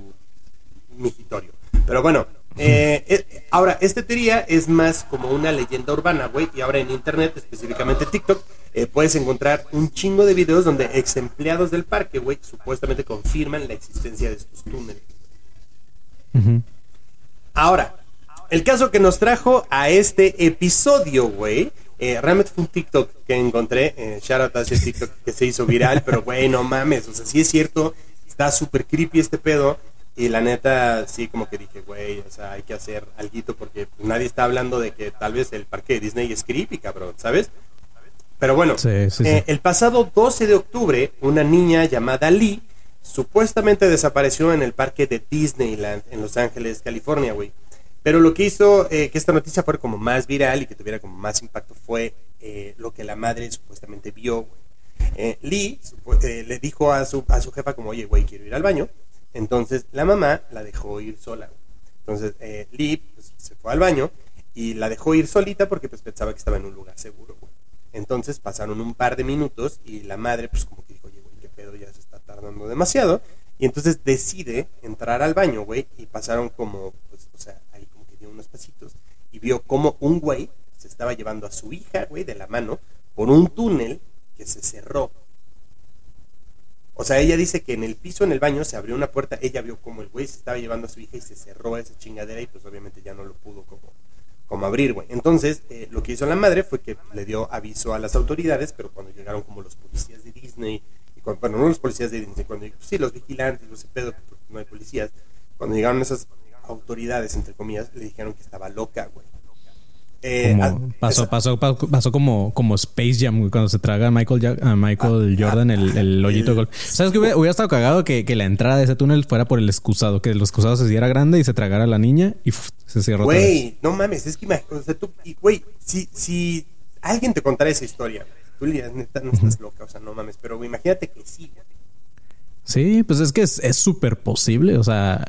migitorio. Pero bueno, eh, eh, ahora, esta teoría es más como una leyenda urbana, güey. Y ahora en internet, específicamente TikTok, eh, puedes encontrar un chingo de videos donde ex empleados del parque, güey, supuestamente confirman la existencia de estos túneles. Ahora, el caso que nos trajo a este episodio, güey, eh, realmente fue un TikTok que encontré, eh, shout out a ese TikTok que se hizo viral, pero güey, no mames, o sea, sí es cierto, está súper creepy este pedo, y la neta, sí, como que dije, güey, o sea, hay que hacer algo porque nadie está hablando de que tal vez el parque de Disney es creepy, cabrón, ¿sabes? Pero bueno, Sí, sí, sí. eh, el pasado 12 de octubre, una niña llamada Lee supuestamente desapareció en el parque de Disneyland en Los Ángeles, California, güey. Pero lo que hizo eh, que esta noticia fuera como más viral y que tuviera como más impacto fue eh, lo que la madre supuestamente vio. Eh, Lee eh, le dijo a su, a su jefa como, oye, güey, quiero ir al baño. Entonces la mamá la dejó ir sola. Entonces Lee pues, se fue al baño y la dejó ir solita porque pues pensaba que estaba en un lugar seguro, güey. Entonces pasaron un par de minutos y la madre pues como que dijo, oye, güey, qué pedo, ya se está tardando demasiado. Y entonces decide entrar al baño, güey, y pasaron como, pues, o sea, ahí como que dio pasitos y vio como un güey se estaba llevando a su hija, güey, de la mano por un túnel que se cerró. O sea, ella dice que en el piso, en el baño, se abrió una puerta, ella vio como el güey se estaba llevando a su hija y se cerró esa chingadera y pues obviamente ya no lo pudo como, como abrir, güey. Entonces, eh, lo que hizo la madre fue que le dio aviso a las autoridades, pero cuando llegaron como los policías de Disney, y cuando, bueno, no los policías de Disney, cuando sí, los vigilantes, no hay policías, cuando llegaron esas autoridades, entre comillas, le dijeron que estaba loca, güey. Eh, Como ah, pasó, pasó, pasó, pasó como, como Space Jam, güey, cuando se traga a Michael, a Michael Jordan el, el hoyito de golf. ¿Sabes qué? Hubiera, hubiera estado cagado que, que la entrada de ese túnel fuera por el excusado, que el excusado se hiciera grande y se tragara a la niña y uf, se vez. Güey, no mames, es que imag- o sea, tú, y, güey, si, si alguien te contara esa historia, tú le dirías, neta, no estás loca, o sea, no mames, pero güey, imagínate que sí, güey. Sí, pues es que es es súper posible, o sea...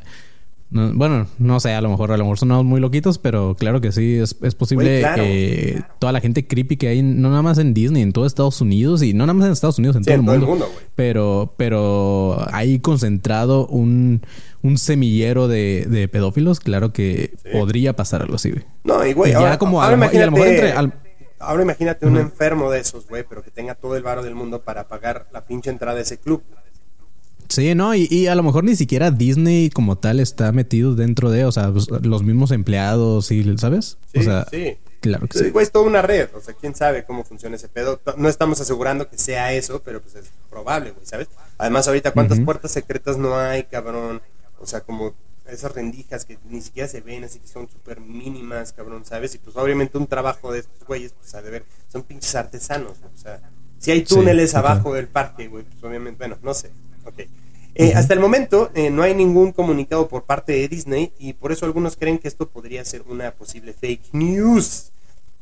no- bueno, no sé, a lo mejor, a lo mejor sonamos muy loquitos, pero claro que sí, es, es posible claro. que toda la gente creepy que hay, no nada más en Disney, en todo Estados Unidos y no nada más en Estados Unidos, en Sí, todo, en el todo el mundo. pero, pero hay concentrado un, un semillero de, de pedófilos, claro que Sí. podría pasar algo así, güey. No, y güey, Y ya ahora, como a ahora lo mejor- y a lo mejor imagínate, entre- al- ahora imagínate un enfermo de esos, güey, pero que tenga todo el varo del mundo para pagar la pinche entrada de ese club. Sí, no, y, y a lo mejor ni siquiera Disney como tal está metido dentro de, o sea, pues, los mismos empleados y, ¿sabes? Sí, o sea, sí. claro que Sí. Güey, es toda una red, o sea, quién sabe cómo funciona ese pedo. No estamos asegurando que sea eso, pero pues es probable, güey, ¿sabes? Además, ahorita, ¿cuántas puertas secretas no hay, cabrón? O sea, como esas rendijas que ni siquiera se ven, así que son súper mínimas, cabrón, ¿sabes? Y pues obviamente un trabajo de estos güeyes, pues a ver, son pinches artesanos, o sea, si hay túneles abajo del parque, güey, pues obviamente, bueno, no sé, ok. Eh, Hasta el momento eh, no hay ningún comunicado por parte de Disney y por eso algunos creen que esto podría ser una posible fake news.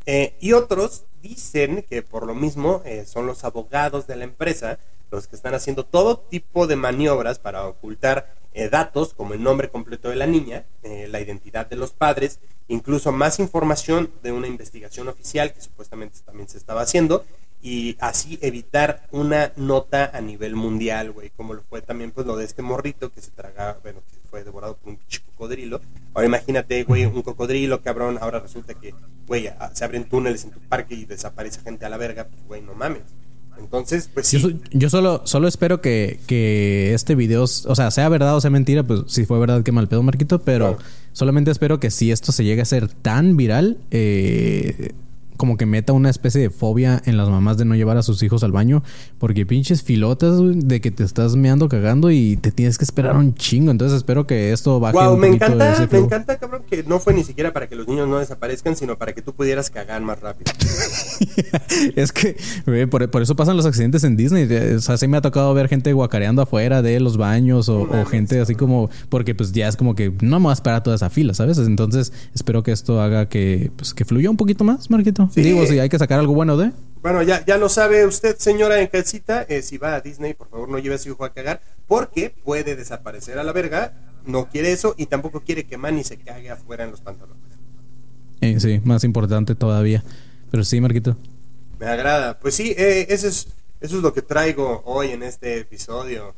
Eh, y otros dicen que por lo mismo eh, son los abogados de la empresa los que están haciendo todo tipo de maniobras para ocultar eh, datos como el nombre completo de la niña, la identidad de los padres, incluso más información de una investigación oficial que supuestamente también se estaba haciendo y así evitar una nota a nivel mundial, güey, como lo fue también pues lo de este morrito que se traga, bueno, que fue devorado por un pinche cocodrilo. Ahora imagínate, güey, un cocodrilo, cabrón, ahora resulta que, güey, se abren túneles en tu parque y desaparece gente a la verga, pues, güey, no mames. Entonces, pues sí. yo solo, solo espero que, que este video, o sea, sea verdad o sea mentira, pues si fue verdad, qué mal pedo, Marquito, pero Claro. solamente espero que si esto se llegue a ser tan viral, eh, como que meta una especie de fobia en las mamás de no llevar a sus hijos al baño, porque pinches filotas de que te estás meando cagando y te tienes que esperar un chingo. Entonces espero que esto baje Wow, un me poquito encanta, ese me flow. encanta, cabrón, que no fue ni siquiera para que los niños no desaparezcan, sino para que tú pudieras cagar más rápido. es que güey, por, por eso pasan los accidentes en Disney. O sea, sí me ha tocado ver gente guacareando afuera de los baños o, o gente así como, porque pues ya es como que no me voy a esperar toda esa fila, ¿sabes? Entonces espero que esto haga que, pues, que fluya un poquito más, Marquito. Sí. Digo, si hay que sacar algo bueno de. Bueno, ya, ya lo sabe usted, señora en calcita, eh, si va a Disney, por favor no lleve a su hijo a cagar, porque puede desaparecer a la verga, no quiere eso y tampoco quiere que Manny se cague afuera en los pantalones. Eh, sí, más importante todavía. Pero sí, Marquito. Me agrada. Pues sí, eh, eso, es, eso es lo que traigo hoy en este episodio.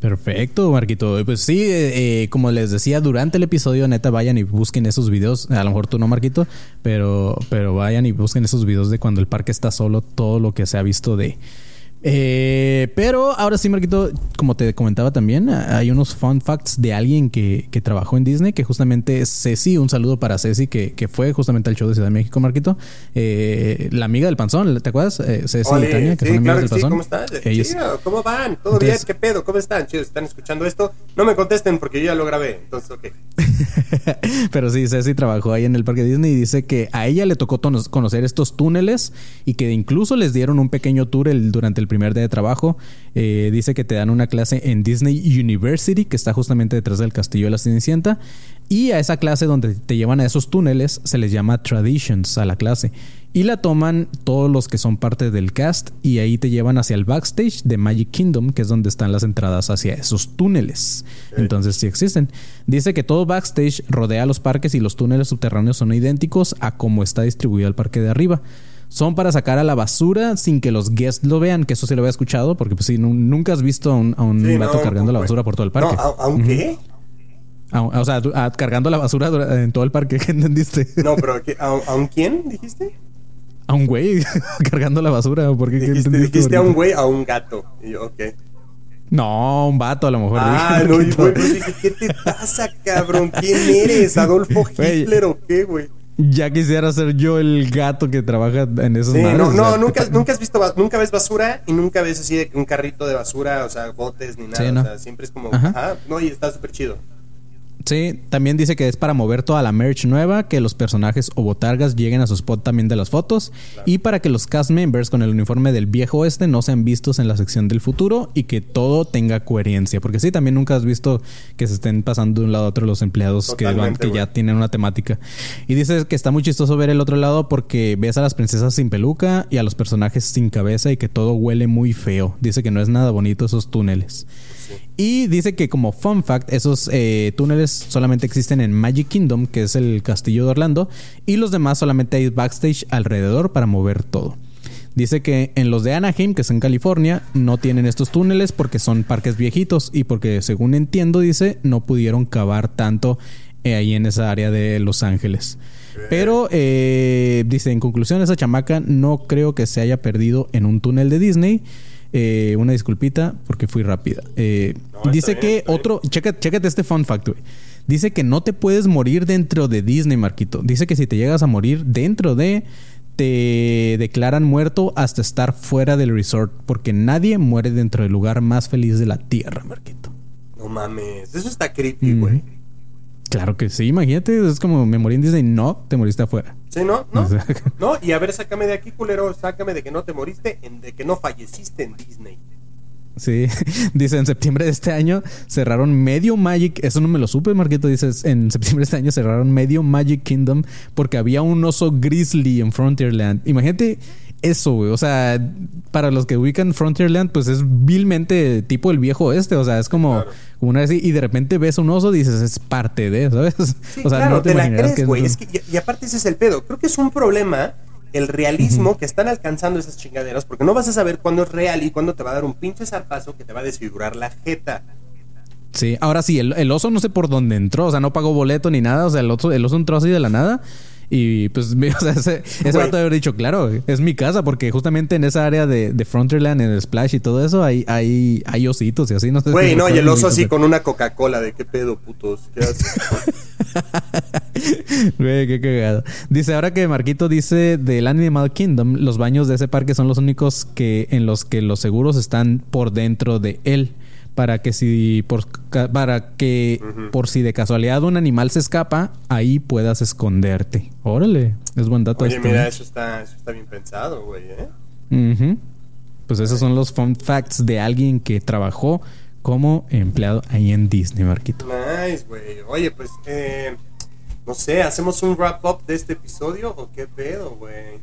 Perfecto, Marquito. Pues sí, eh, eh, como les decía, durante el episodio, neta, vayan y busquen esos videos. A lo mejor tú no, Marquito, pero, pero vayan y busquen esos videos de cuando el parque está solo, todo lo que se ha visto de. Eh, pero ahora sí, Marquito, como te comentaba también, hay unos fun facts de alguien que, que trabajó en Disney, que justamente es Ceci, un saludo para Ceci, que, que fue justamente al show de Ciudad de México, Marquito. Eh, la amiga del panzón, ¿te acuerdas? Eh, Ceci Ole, y Tania, que sí, son amigas claro del que sí, panzón. ¿cómo estás? Ellos- Chido, ¿cómo van? ¿Todo Entonces- bien? ¿Qué pedo? ¿Cómo están? Chido, ¿están escuchando esto? No me contesten porque yo ya lo grabé, entonces, ok. Pero sí, Ceci trabajó ahí en el parque Disney y dice que a ella le tocó conocer estos túneles y que incluso les dieron un pequeño tour el- durante el primer día de trabajo. Eh, dice que te dan una clase en Disney University, que está justamente detrás del castillo de la Cenicienta. Y a esa clase donde te llevan a esos túneles se les llama Traditions a la clase. Y la toman todos los que son parte del cast y ahí te llevan hacia el backstage de Magic Kingdom, que es donde están las entradas hacia esos túneles. Entonces sí existen. Dice que todo backstage rodea los parques y los túneles subterráneos son idénticos a cómo está distribuido el parque de arriba. Son para sacar a la basura sin que los guests lo vean, que eso sí lo había escuchado, porque pues sí, nu- nunca has visto a un, a un Sí, vato no, cargando la güey. basura por todo el parque. No, ¿a- ¿aunque? A- o sea, a- cargando la basura en todo el parque, ¿qué entendiste? No, pero ¿qué- ¿a, a un quién dijiste? A un güey cargando la basura, ¿por qué? ¿Qué Dijiste, entendiste, dijiste a un güey, a un gato. Y yo, ok. No, un vato a lo mejor. Ah, no, güey, pues ¿qué te pasa, cabrón? ¿Quién eres? ¿Adolfo. Hitler o qué, güey? Ya quisiera ser yo el gato que trabaja en esos Sí, no, nunca, nunca has visto, nunca ves basura y nunca ves así de un carrito de basura, o sea, botes ni nada. Sí, ¿no? O sea, siempre es como, Ajá. ajá, no, y está súper chido. Sí, también dice que es para mover toda la merch nueva, que los personajes o botargas lleguen a su spot también de las fotos y para que los cast members con el uniforme del viejo oeste no sean vistos en la sección del futuro y que todo tenga coherencia. Porque sí, también nunca has visto que se estén pasando de un lado a otro los empleados que, van, que ya tienen una temática. Y dice que está muy chistoso ver el otro lado porque ves a las princesas sin peluca y a los personajes sin cabeza y que todo huele muy feo. Dice que no es nada bonito esos túneles. Y dice que como fun fact, esos eh, túneles solamente existen en Magic Kingdom, que es el castillo de Orlando, y los demás solamente hay backstage alrededor para mover todo. Dice que en los de Anaheim, que es en California, no tienen estos túneles porque son parques viejitos y porque según entiendo, dice, no pudieron cavar tanto eh, ahí en esa área de Los Ángeles. Pero eh, dice, en conclusión, esa chamaca no creo que se haya perdido en un túnel de Disney. Eh, una disculpita porque fui rápida. Eh, No, dice bien, que otro, checa- chécate este fun fact, güey. Dice que no te puedes morir dentro de Disney, Marquito. Dice que si te llegas a morir dentro de, te declaran muerto hasta estar fuera del resort, porque nadie muere dentro del lugar más feliz de la tierra, Marquito. No mames, eso está creepy, güey. Claro que sí, imagínate, es como me morí en Disney, no, te moriste afuera. Sí, ¿no? ¿No? No, y a ver, sácame de aquí, culero, sácame de que no te moriste, en- de que no falleciste en Disney. Sí, dice en septiembre de este año cerraron medio Magic, eso no me lo supe, Marquito, dices, en septiembre de este año cerraron medio Magic Kingdom porque había un oso grizzly en Frontierland. Imagínate eso, güey, o sea, para los que ubican Frontierland, pues es vilmente tipo el viejo oeste, o sea, es como, Claro. como una vez y de repente ves un oso y dices, es parte de, ¿sabes? Sí, o sea, claro, no te, te, la crees, güey. Es que, y, y aparte ese es el pedo. Creo que es un problema el realismo que están alcanzando esas chingaderas, porque no vas a saber cuándo es real y cuándo te va a dar un pinche zarpazo que te va a desfigurar la jeta. Sí, ahora sí, el, el oso no sé por dónde entró, o sea, no pagó boleto ni nada, o sea, el oso, el oso entró así de la nada. Y pues, o sea, ese, ese vato haber dicho, claro, es mi casa, porque justamente en esa área de, de Frontierland, en el Splash y todo eso, hay, hay, hay ositos y así, no sé. Güey, si no, y el oso así con una Coca-Cola, de qué pedo, putos. ¿Qué haces? Güey, qué cagado. Dice, ahora que Marquito dice del Animal Kingdom, los baños de ese parque son los únicos que en los que los seguros están por dentro de él. Para que si por, para que por si de casualidad un animal se escapa, ahí puedas esconderte. Órale, es buen dato Oye, este, mira, ¿eh? eso está, eso está bien pensado, güey, ¿eh? Pues esos son los fun facts de alguien que trabajó como empleado ahí en Disney, Marquito. Nice, güey. Oye, pues, eh, no sé, ¿hacemos un wrap-up de este episodio o qué pedo, güey?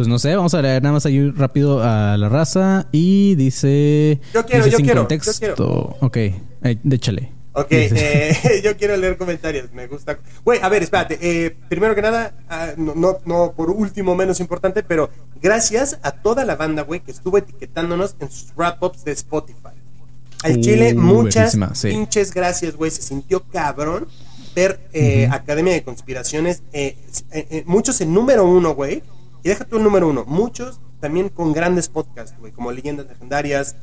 Pues no sé, vamos a leer nada más ahí rápido a la raza y dice... Yo quiero, dice yo sin quiero, yo contexto. quiero. Ok, eh, déchale. Ok, eh, yo quiero leer comentarios, me gusta. Güey, a ver, espérate. eh, primero que nada, ah, no, no, no por último menos importante, pero gracias a toda la banda, güey, que estuvo etiquetándonos en sus wrap-ups de Spotify. Al Uh, Chile, muchas sí. pinches gracias, güey. Se sintió cabrón ver eh, Academia de Conspiraciones, eh, eh, muchos en número uno, güey. Y deja tú el número uno, muchos también con grandes podcasts, güey, como Leyendas Legendarias,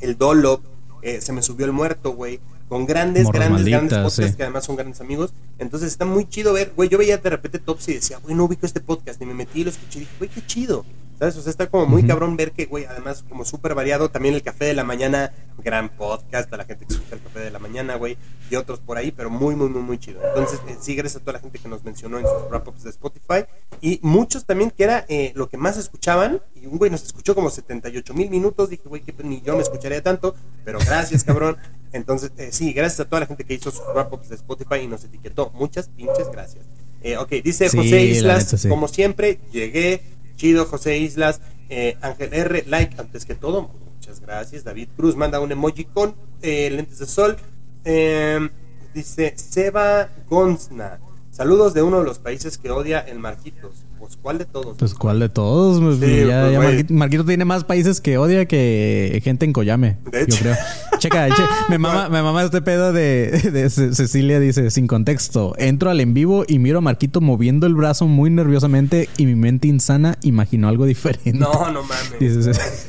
El Dolo, eh, Se me subió el muerto, güey. Con grandes, grandes, grandes podcasts sí. que además son grandes amigos. Entonces está muy chido ver, güey. Yo veía de repente tops y decía, güey, no ubico este podcast. Y me metí y lo escuché y dije, güey, qué chido. ¿Sabes? O sea, está como muy cabrón ver que, güey, además como súper variado. También el Café de la Mañana, gran podcast. A la gente que escucha el Café de la Mañana, güey. Y otros por ahí, pero muy, muy, muy, muy chido. Entonces, eh, sí, gracias a toda la gente que nos mencionó en sus wrap-ups de Spotify. Y muchos también que era eh, lo que más escuchaban. Y un güey nos escuchó como 78 mil minutos. Dije, güey, que ni yo me escucharía tanto, pero gracias, cabrón. Entonces, eh, sí, gracias a toda la gente que hizo sus wrap-ups de Spotify y nos etiquetó. Muchas pinches gracias. Eh, ok, dice Sí, José la Islas, neta, sí. como siempre, llegué. Chido, José Islas. Eh, Ángel R, like antes que todo. Muchas gracias. David Cruz manda un emoji con eh, lentes de sol. Eh, dice Seba Gonzna. Saludos de uno de los países que odia el Marquitos. Pues, ¿cuál de todos? Pues, ¿cuál de todos? Pues, Sí, ya, pues, ya. Marquito, Marquito tiene más países que odia que gente en Coyame. De yo hecho. creo. Checa, che- me, mama, me mama este pedo de, de Ce- Cecilia. Dice, sin contexto, entro al en vivo y miro a Marquito moviendo el brazo muy nerviosamente y mi mente insana imaginó algo diferente. No, no mames.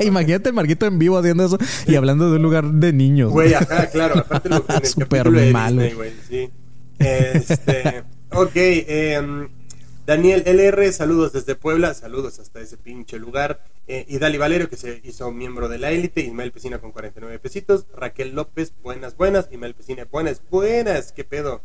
Imagínate Marquito en vivo haciendo eso y hablando de un lugar de niños. Güey, ajá, claro. Aparte lo, en el de malo. Disney, güey, sí. Este, ok, em, Daniel LR, saludos desde Puebla, saludos hasta ese pinche lugar. Eh, y Dali Valerio, que se hizo miembro de la élite. Ismael Pesina con 49 pesitos. Raquel López, buenas, buenas. Ismael Pesina, buenas, buenas. ¿Qué pedo?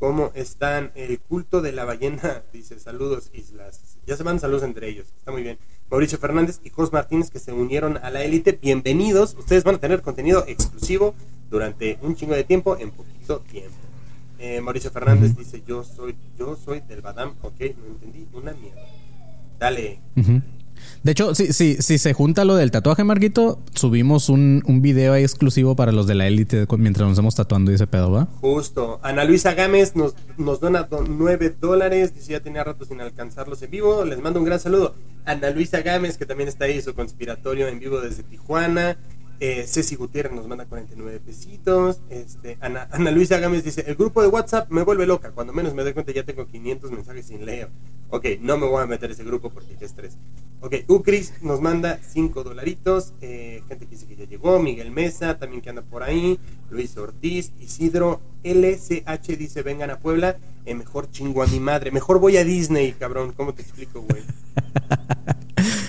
¿Cómo están? El culto de la ballena dice saludos islas. Ya se van saludos entre ellos. Está muy bien. Mauricio Fernández y Jos Martínez que se unieron a la élite. Bienvenidos. Ustedes van a tener contenido exclusivo durante un chingo de tiempo en poquito tiempo. Eh, Mauricio Fernández dice yo soy yo soy del Badam. Ok, no entendí una mierda. Dale. De hecho, si, si, si se junta lo del tatuaje, Marquito, subimos un, un video ahí exclusivo para los de la élite mientras nos estamos tatuando y ese pedo, ¿va? Justo. Ana Luisa Gámez nos, nos dona do- 9 dólares. Dice ya tenía rato sin alcanzarlos en vivo. Les mando un gran saludo. Ana Luisa Gámez, que también está ahí, su conspiratorio en vivo desde Tijuana. Eh, Ceci Gutiérrez nos manda 49 pesitos. Este, Ana, Ana Luisa Gámez dice: El grupo de WhatsApp me vuelve loca. Cuando menos me doy cuenta, ya tengo 500 mensajes sin leer. Ok, no me voy a meter ese grupo porque qué estrés. Ok, Ucris nos manda 5 dolaritos. Eh, gente que dice que ya llegó. Miguel Mesa, también que anda por ahí. Luis Ortiz, Isidro LCH dice: Vengan a Puebla. Eh, mejor chingo a mi madre. Mejor voy a Disney, cabrón. ¿Cómo te explico, güey?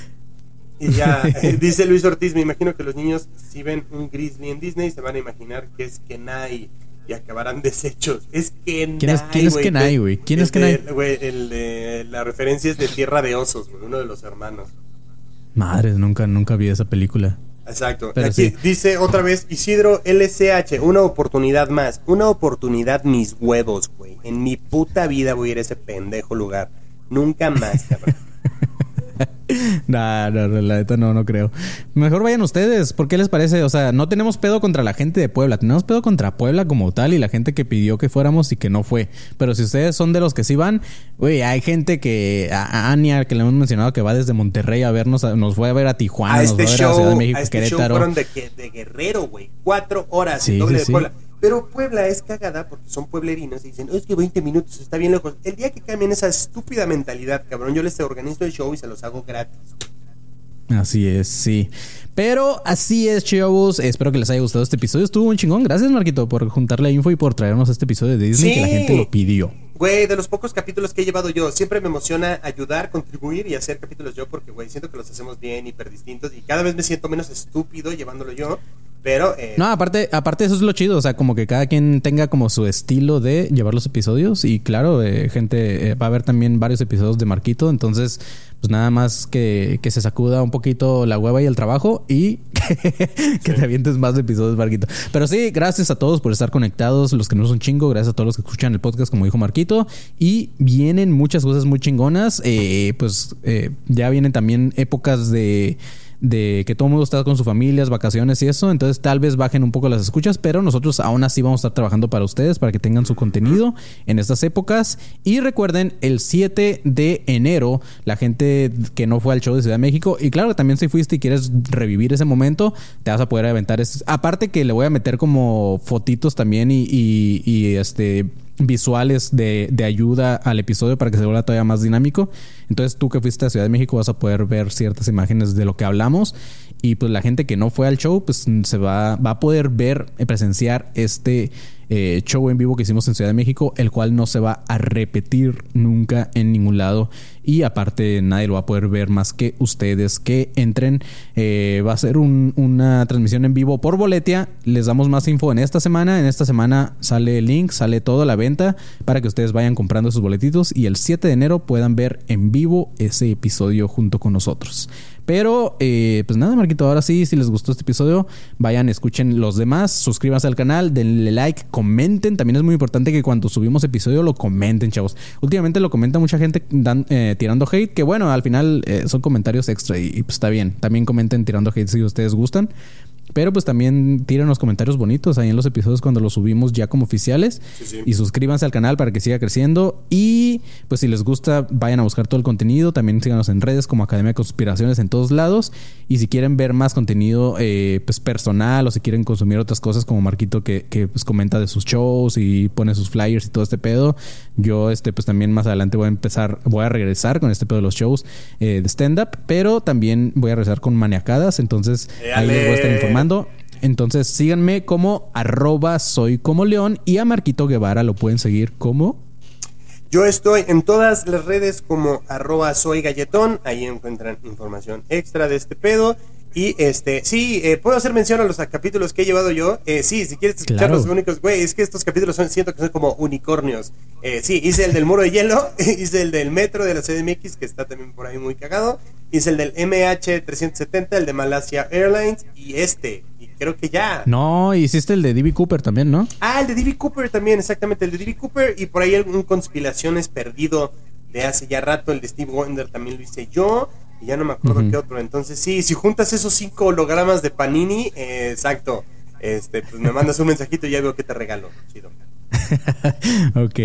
Y ya, eh, dice Luis Ortiz, me imagino que los niños si ven un grizzly en Disney se van a imaginar que es Kenai y acabarán deshechos. Es Kenai, ¿Quién es- quién es. Kenai, güey? ¿Quién es Kenai? de- el de- la referencia es de Tierra de Osos, uno de los hermanos. Madre, nunca, nunca vi esa película. Exacto. Pero Aquí sí. dice otra vez Isidro LCH, una oportunidad más, una oportunidad mis huevos, güey. En mi puta vida voy a ir a ese pendejo lugar. Nunca más, cabrón. Nah, no, no, la neta no, no creo. Mejor vayan ustedes. ¿Por qué les parece? O sea, no tenemos pedo contra la gente de Puebla. Tenemos pedo contra Puebla como tal y la gente que pidió que fuéramos y que no fue. Pero si ustedes son de los que sí van, güey, hay gente que... A a Ania, que le hemos mencionado, que va desde Monterrey a vernos. a- nos fue a ver a Tijuana, a nos este fue a ver a show, Ciudad de México, a este show fueron de, Guerrero, güey. Cuatro horas Sí, el doble sí, de sí. Pero Puebla es cagada porque son pueblerinos y dicen, "Oh, es que 20 minutos está bien lejos. El día que cambien esa estúpida mentalidad, cabrón, yo les organizo el show y se los hago gratis. Así es, sí. Pero así es, chavos. Espero que les haya gustado este episodio. Estuvo un chingón. Gracias, Marquito, por juntar la info y por traernos este episodio de Disney Sí. que la gente lo pidió. Güey, de los pocos capítulos que he llevado yo, siempre me emociona ayudar, contribuir y hacer capítulos yo porque, güey, siento que los hacemos bien, hiper distintos y cada vez me siento menos estúpido llevándolo yo. Pero, eh, No, aparte, aparte eso es lo chido, o sea, como que cada quien tenga como su estilo de llevar los episodios y claro, eh, gente, eh, va a haber también varios episodios de Marquito, entonces pues nada más que, que se sacuda un poquito la hueva y el trabajo y que, que te avientes más episodios, Marquito. Pero sí, gracias a todos por estar conectados, los que no son chingo, gracias a todos los que escuchan el podcast, como dijo Marquito, y vienen muchas cosas muy chingonas, eh, pues eh, ya vienen también épocas de de que todo el mundo está con sus familias, vacaciones y eso, entonces tal vez bajen un poco las escuchas, pero nosotros aún así vamos a estar trabajando para ustedes, para que tengan su contenido en estas épocas. Y recuerden, el 7 de enero, la gente que no fue al show de Ciudad de México, y claro, también si fuiste y quieres revivir ese momento, te vas a poder aventar. Aparte que le voy a meter como fotitos también y- y, este visuales de, de ayuda al episodio para que se vuelva todavía más dinámico. Entonces tú que fuiste a Ciudad de México vas a poder ver ciertas imágenes de lo que hablamos y pues la gente que no fue al show pues se va, va a poder ver, eh, presenciar este eh, show en vivo que hicimos en Ciudad de México, el cual no se va a repetir nunca en ningún lado. Y aparte, nadie lo va a poder ver más que ustedes que entren. Eh, va a ser un- una transmisión en vivo por Boletia. Les damos más info en esta semana. En esta semana sale el link, sale todo la venta para que ustedes vayan comprando sus boletitos y el 7 de enero puedan ver en vivo ese episodio junto con nosotros. Pero, eh, pues nada, Marquito, ahora sí, si les gustó este episodio, vayan, escuchen los demás, suscríbanse al canal, denle like, comenten. También es muy importante que cuando subimos episodio lo comenten, chavos. Últimamente lo comenta mucha gente eh, tirando hate, que bueno, al final eh, son comentarios extra y, y, pues está bien. También comenten tirando hate si ustedes gustan. Pero pues también tiren los comentarios bonitos ahí en los episodios cuando los subimos ya como oficiales. Y suscríbanse al canal para que siga creciendo. Y pues si les gusta, vayan a buscar todo el contenido. También síganos en redes como Academia de Conspiraciones en todos lados. Y si quieren ver más contenido eh, pues personal o si quieren consumir otras cosas como Marquito que, que, pues comenta de sus shows y pone sus flyers y todo este pedo. Yo este pues también más adelante voy a empezar, voy a regresar con este pedo de los shows eh, de stand-up. Pero también voy a regresar con maniacadas. Entonces ahí les voy a estar ¡Éale! Entonces síganme como arroba soy como león y a Marquito Guevara lo pueden seguir como... Yo estoy en todas las redes como arroba soy galletón. Ahí encuentran información extra de este pedo. Y este, sí, eh, puedo hacer mención a los capítulos que he llevado yo. Eh, sí, si quieres escuchar Claro. los únicos, güey, es que estos capítulos son, siento que son como unicornios. Eh, sí, hice el del muro de hielo, hice el del metro de la CDMX, que está también por ahí muy cagado. Hice el del MH370, el de Malasia Airlines y este. Y creo que ya. No, hiciste el de D.B. Cooper también, ¿no? Ah, el de D.B. Cooper también, exactamente, el de D.B. Cooper y por ahí algún conspiraciones perdido de hace ya rato, el de Steve Wonder también lo hice yo y ya no me acuerdo qué otro. Entonces, sí, si juntas esos cinco hologramas de Panini, eh, exacto, este, pues me mandas un mensajito y ya veo que te regalo. Chido. ok,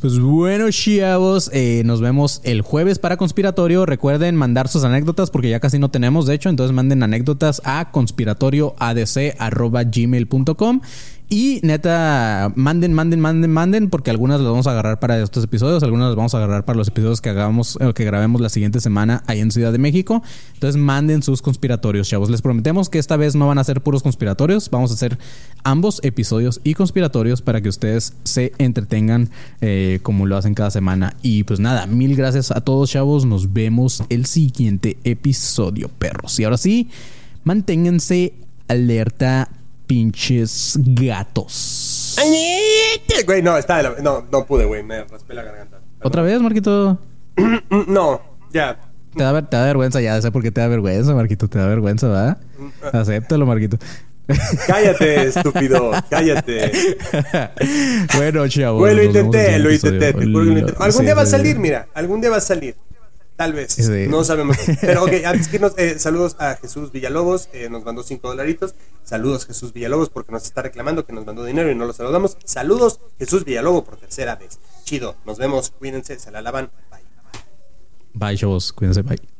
pues bueno, chavos, eh, nos vemos el jueves para Conspiratorio. Recuerden mandar sus anécdotas porque ya casi no tenemos, de hecho, entonces manden anécdotas a conspiratorioadc.gmail.com y neta, manden, manden, manden, manden porque algunas las vamos a agarrar para estos episodios, algunas las vamos a agarrar para los episodios que hagamos, eh, que grabemos la siguiente semana ahí en Ciudad de México. Entonces manden sus conspiratorios, chavos. Les prometemos que esta vez no van a ser puros conspiratorios, vamos a hacer ambos episodios y conspiratorios para que ustedes se entretengan eh, como lo hacen cada semana. Y pues nada, mil gracias a todos, chavos. Nos vemos el siguiente episodio, perros. Y ahora sí, manténganse alerta, pinches gatos. Güey, no, está de la- no, no pude, güey, me raspé la garganta. ¿Otra vez, Marquito? Mm, No, ya. Te da, ver- te da vergüenza, ya sé por qué te da vergüenza, Marquito. Te da vergüenza, ¿verdad? Acéptalo, Marquito. Cállate, estúpido, cállate. bueno, chavos. Güey, lo intenté, en lo intenté. Algún día va a salir, mira, algún día va a salir. Tal vez, no sabemos. Pero ok, antes que nos, eh, saludos a Jesús Villalobos, eh, nos mandó 5 dolaritos. Saludos Jesús Villalobos porque nos está reclamando que nos mandó dinero y no lo saludamos. Saludos Jesús Villalobos por tercera vez. Chido, nos vemos, cuídense, se la lavan. Bye. Bye, chavos. Cuídense, bye.